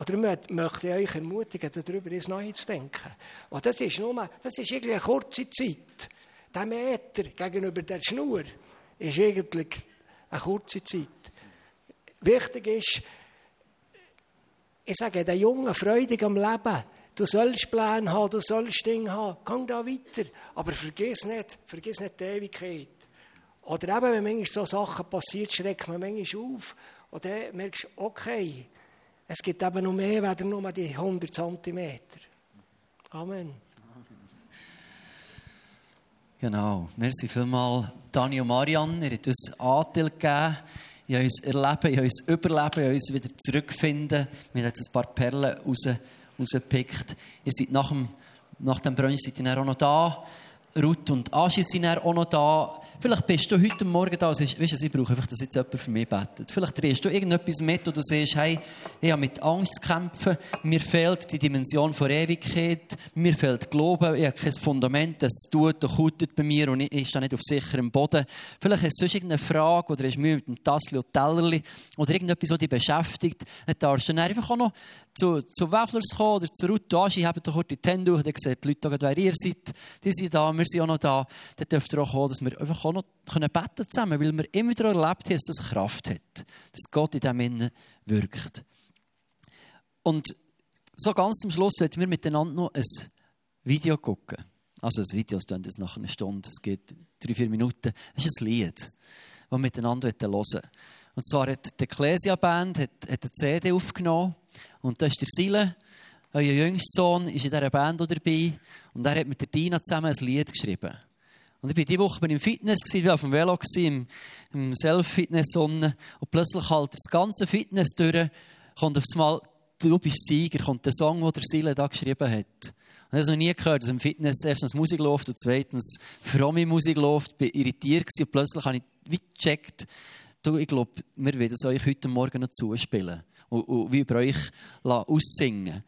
Oder möchte ich euch ermutigen, darüber ins Neue zu denken. Und das ist nur, das ist irgendwie eine kurze Zeit. Der Meter gegenüber der Schnur ist eigentlich eine kurze Zeit. Wichtig ist, ich sage den Jungen, freudig am Leben. Du sollst Pläne haben, du sollst Dinge haben. Komm da weiter. Aber vergiss nicht, vergiss nicht die Ewigkeit. Oder eben, wenn manchmal so Sachen passieren, schreckt man manchmal auf. Und dann merkst du, okay, es gibt eben noch mehr als nur die 100 cm. Amen. Genau. Merci vielmals, Dani und Marianne. Ihr habt uns Anteil gegeben. Ich habe uns erleben, ich habe uns überleben, ich habe uns wieder zurückfinden. Wir haben jetzt ein paar Perlen raus, rausgepickt. Ihr seid nach dem, nach dem Brunch seid ihr auch noch da. Ruth und Aschi sind auch noch da. Vielleicht bist du heute Morgen da und sagst, weißt du, ich brauche einfach, dass jetzt jemand für mich betet. Vielleicht drehst du irgendetwas mit oder sagst, hey, ich habe mit Angst zu kämpfen, mir fehlt die Dimension von Ewigkeit, mir fehlt Glauben, ich habe kein Fundament, das tut und kutet bei mir und ich stehe nicht auf sicherem Boden. Vielleicht hast du sonst irgendeine Frage oder hast Mühe mit dem Tassel und Tellerli oder irgendetwas, was dich beschäftigt. Dann darfst du dann einfach auch noch zu, zu Wafflers gekommen oder zu Ruth Aschi, habt doch die Hände hoch, dann sehen die Leute, wer ihr seid, die sind da, wir sind auch noch da. Dann dürft ihr auch kommen, dass wir einfach auch noch können beten zusammen, weil wir immer wieder erlebt haben, dass das Kraft hat, dass Gott in diesem Innen wirkt. Und so ganz am Schluss sollten wir miteinander noch ein Video gucken. Also ein Video, das dann jetzt nach einer Stunde, es geht drei, vier Minuten. Es ist ein Lied, das wir miteinander hören wollen. Und zwar hat die Ecclesia-Band hat, hat eine CD aufgenommen und da ist der Sile, euer jüngster Sohn, ist in dieser Band dabei und er hat mit der Dina zusammen ein Lied geschrieben. Und ich war diese Woche im Fitness, ich war auf dem Velo, im, im Self-Fitness und plötzlich halt das ganze Fitness durch, kommt auf einmal «Du bist Sieger», kommt der Song, den der Sile da geschrieben hat. Und ich habe noch nie gehört, dass im Fitness erstens Musik läuft und zweitens fromme Musik läuft. Ich war irritiert und plötzlich habe ich wie gecheckt, du, ich glaube, wir werden es euch heute Morgen noch zuspielen und, und wie über euch aussingen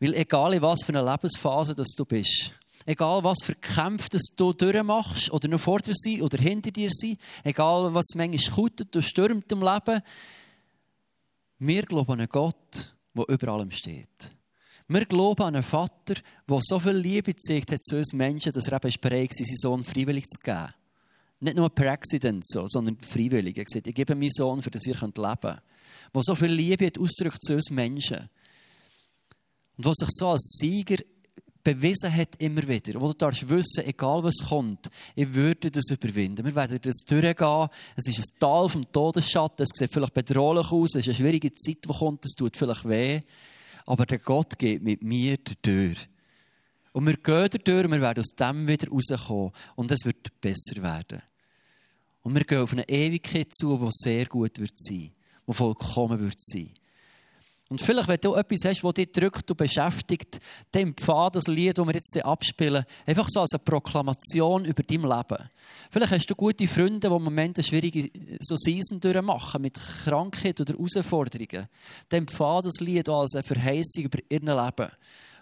Weil egal in was für einer Lebensphase dass du bist, egal was für Kämpfe dass du durchmachst oder noch vor dir sind oder hinter dir sind, egal was manchmal kutet und stürmt im Leben, wir glauben an einen Gott, der über allem steht. Wir glauben an einen Vater, der so viel Liebe gezeigt hat zu uns Menschen, dass er eben bereit war, seinen Sohn freiwillig zu geben. Nicht nur per Accident, so, sondern freiwillig. Er gesagt, ich gebe meinen Sohn, für das ihr leben könnt. Der so viel Liebe hat ausdrückt zu uns Menschen. Und was sich so als Sieger bewiesen hat immer wieder. Wo du darfst wissen, egal was kommt, ich würde das überwinden. Wir werden das durchgehen. Es ist ein Tal vom Todesschatten. Es sieht vielleicht bedrohlich aus. Es ist eine schwierige Zeit, die kommt. Es tut vielleicht weh aber der Gott geht mit mir durch. Und wir gehen durch und wir werden aus dem wieder rauskommen. Und es wird besser werden. Und wir gehen auf eine Ewigkeit zu, die sehr gut wird sein, die vollkommen wird sein. Und vielleicht, wenn du etwas hast, das dich drückt und beschäftigt, dann empfahre das Lied, das wir jetzt abspielen, einfach so als eine Proklamation über dein Leben. Vielleicht hast du gute Freunde, die im Moment eine schwierige so Season durchmachen, mit Krankheit oder Herausforderungen. Dann empfahre das Lied als eine Verheißung über ihr Leben,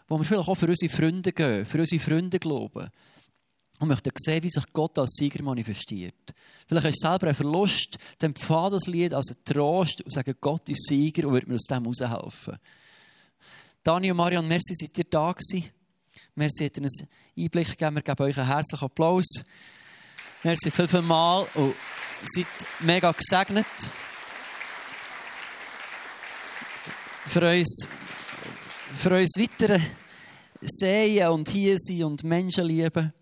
wo wir vielleicht auch für unsere Freunde gehen, für unsere Freunde glauben. Und möchten sehen, wie sich Gott als Sieger manifestiert. Vielleicht hast du selber einen Verlust, dann empfahre das Lied als einen Trost und sage, Gott ist Sieger und wird mir aus dem heraushelfen. Dani und Marion, merci, seid ihr da gewesen. Merci, habt ihr einen Einblick gegeben. Wir geben euch einen herzlichen Applaus. Merci viel, viel mal und seid mega gesegnet. Für uns, für uns weitere sehen und hier sein und Menschen lieben.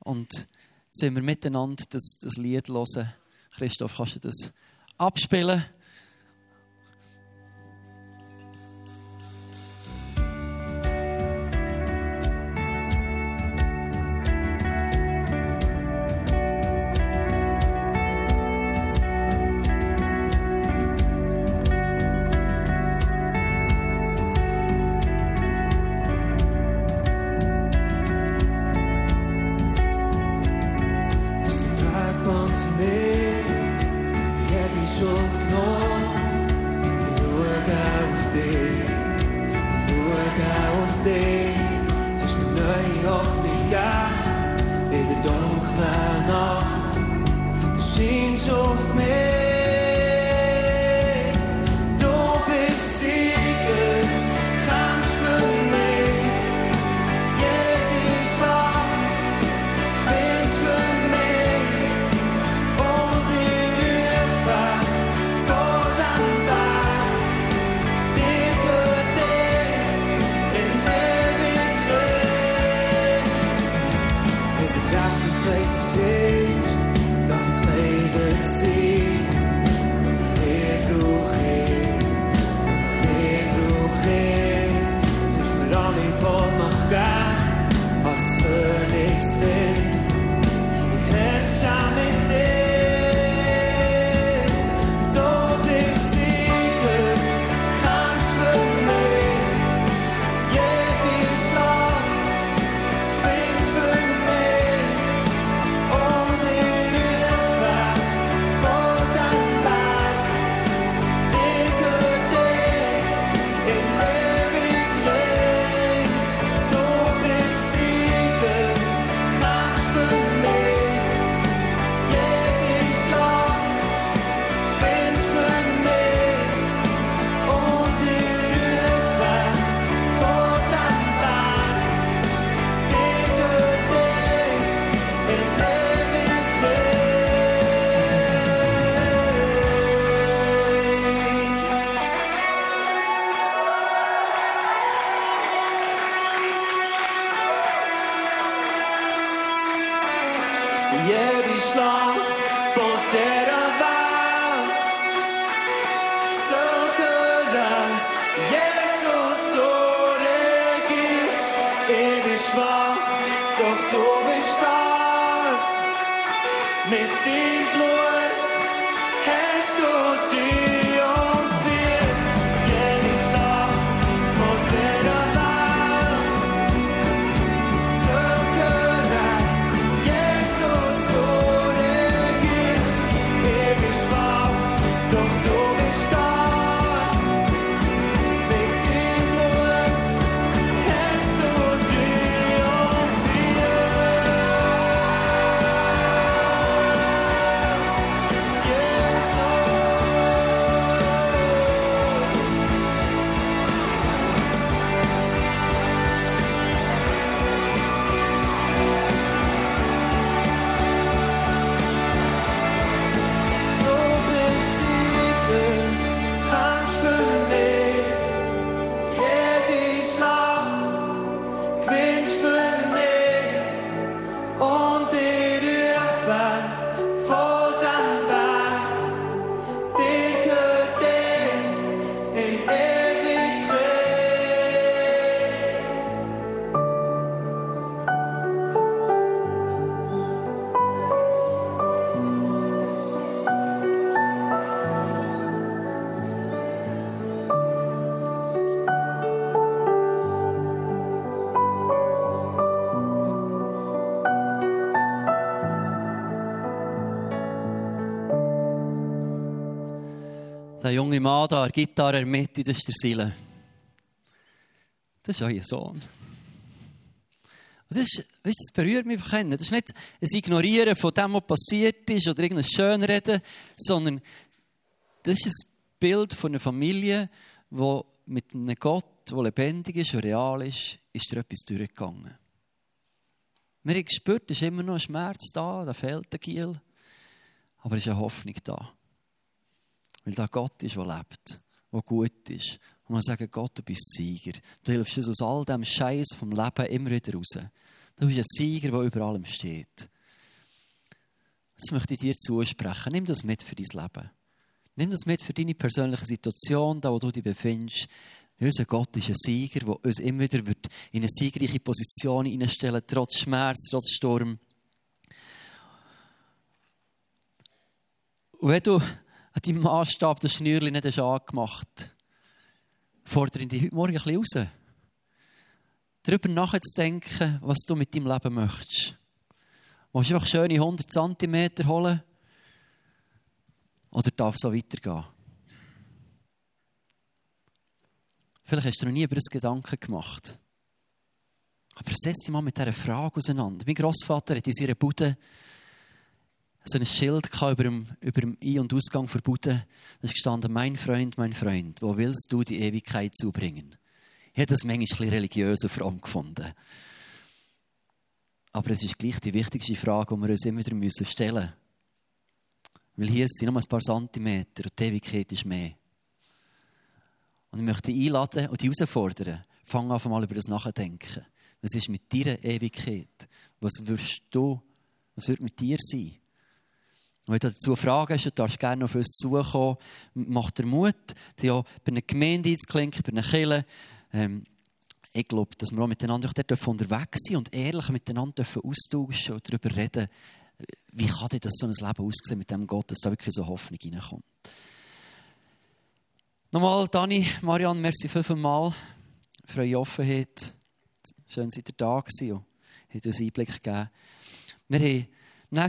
Und jetzt sind wir miteinander das, das Lied hören. Christoph, kannst du das abspielen? Jede Schlacht Mann da, Gitarre in der Mitte, das ist der Sile. Das ist euer Sohn. Und das, ist, weißt, das berührt mich einfach. Das ist nicht ein Ignorieren von dem, was passiert ist oder irgendein Schönreden, sondern das ist ein Bild von einer Familie, die mit einem Gott, der lebendig ist und real ist, ist da etwas durchgegangen. Wir haben gespürt, es ist immer noch ein Schmerz da, da fehlt der Giel. Aber es ist eine Hoffnung da. Weil da Gott ist, der lebt, der gut ist. Und man sagt, Gott, du bist Sieger. Du hilfst uns aus all dem Scheiß vom Leben immer wieder raus. Du bist ein Sieger, der über allem steht. Das möchte ich dir zusprechen. Nimm das mit für dein Leben. Nimm das mit für deine persönliche Situation, da wo du dich befindest. Unser Gott ist ein Sieger, der uns immer wieder wird in eine siegreiche Position hineinstellen trotz Schmerz, trotz Sturm. Und wenn du an deinem Maßstab das Schnürchen nicht hast angemacht fordere ich dich heute Morgen ein bisschen raus. Darüber nachzudenken, was du mit deinem Leben möchtest. Willst du einfach schöne 100 cm holen? Oder darf es so weitergehen? Vielleicht hast du noch nie über das Gedanken gemacht. Aber setz dich mal mit dieser Frage auseinander. Mein Großvater hat in seiner Bude so ein Schild über dem, über dem Ein- und Ausgang der Bude. Da gestanden, mein Freund, mein Freund, wo willst du die Ewigkeit zubringen? Ich habe das manchmal ein bisschen religiös und fromm gefunden. Aber es ist gleich die wichtigste Frage, die wir uns immer wieder stellen müssen. Weil hier sind nur ein paar Zentimeter und die Ewigkeit ist mehr. Und ich möchte dich einladen und dich herausfordern. Fang an, mal über das nachzudenken. Was ist mit deiner Ewigkeit? Was wirst du, was wird mit dir sein? Wenn du dazu Fragen hast, du darfst gerne auf uns zukommen. Mach dir Mut, dich auch bei einer Gemeinde einzuklinken, bei einer Kirche. Ähm, ich glaube, dass wir auch miteinander dort unterwegs sind und ehrlich miteinander austauschen und darüber reden, wie kann denn das so ein Leben aussehen mit dem Gott, dass da wirklich so Hoffnung reinkommt. Nochmal, Dani, Marianne, merci vielmal für eure Offenheit. Schön, dass ihr da gewesen und habt uns Einblick gegeben. Wir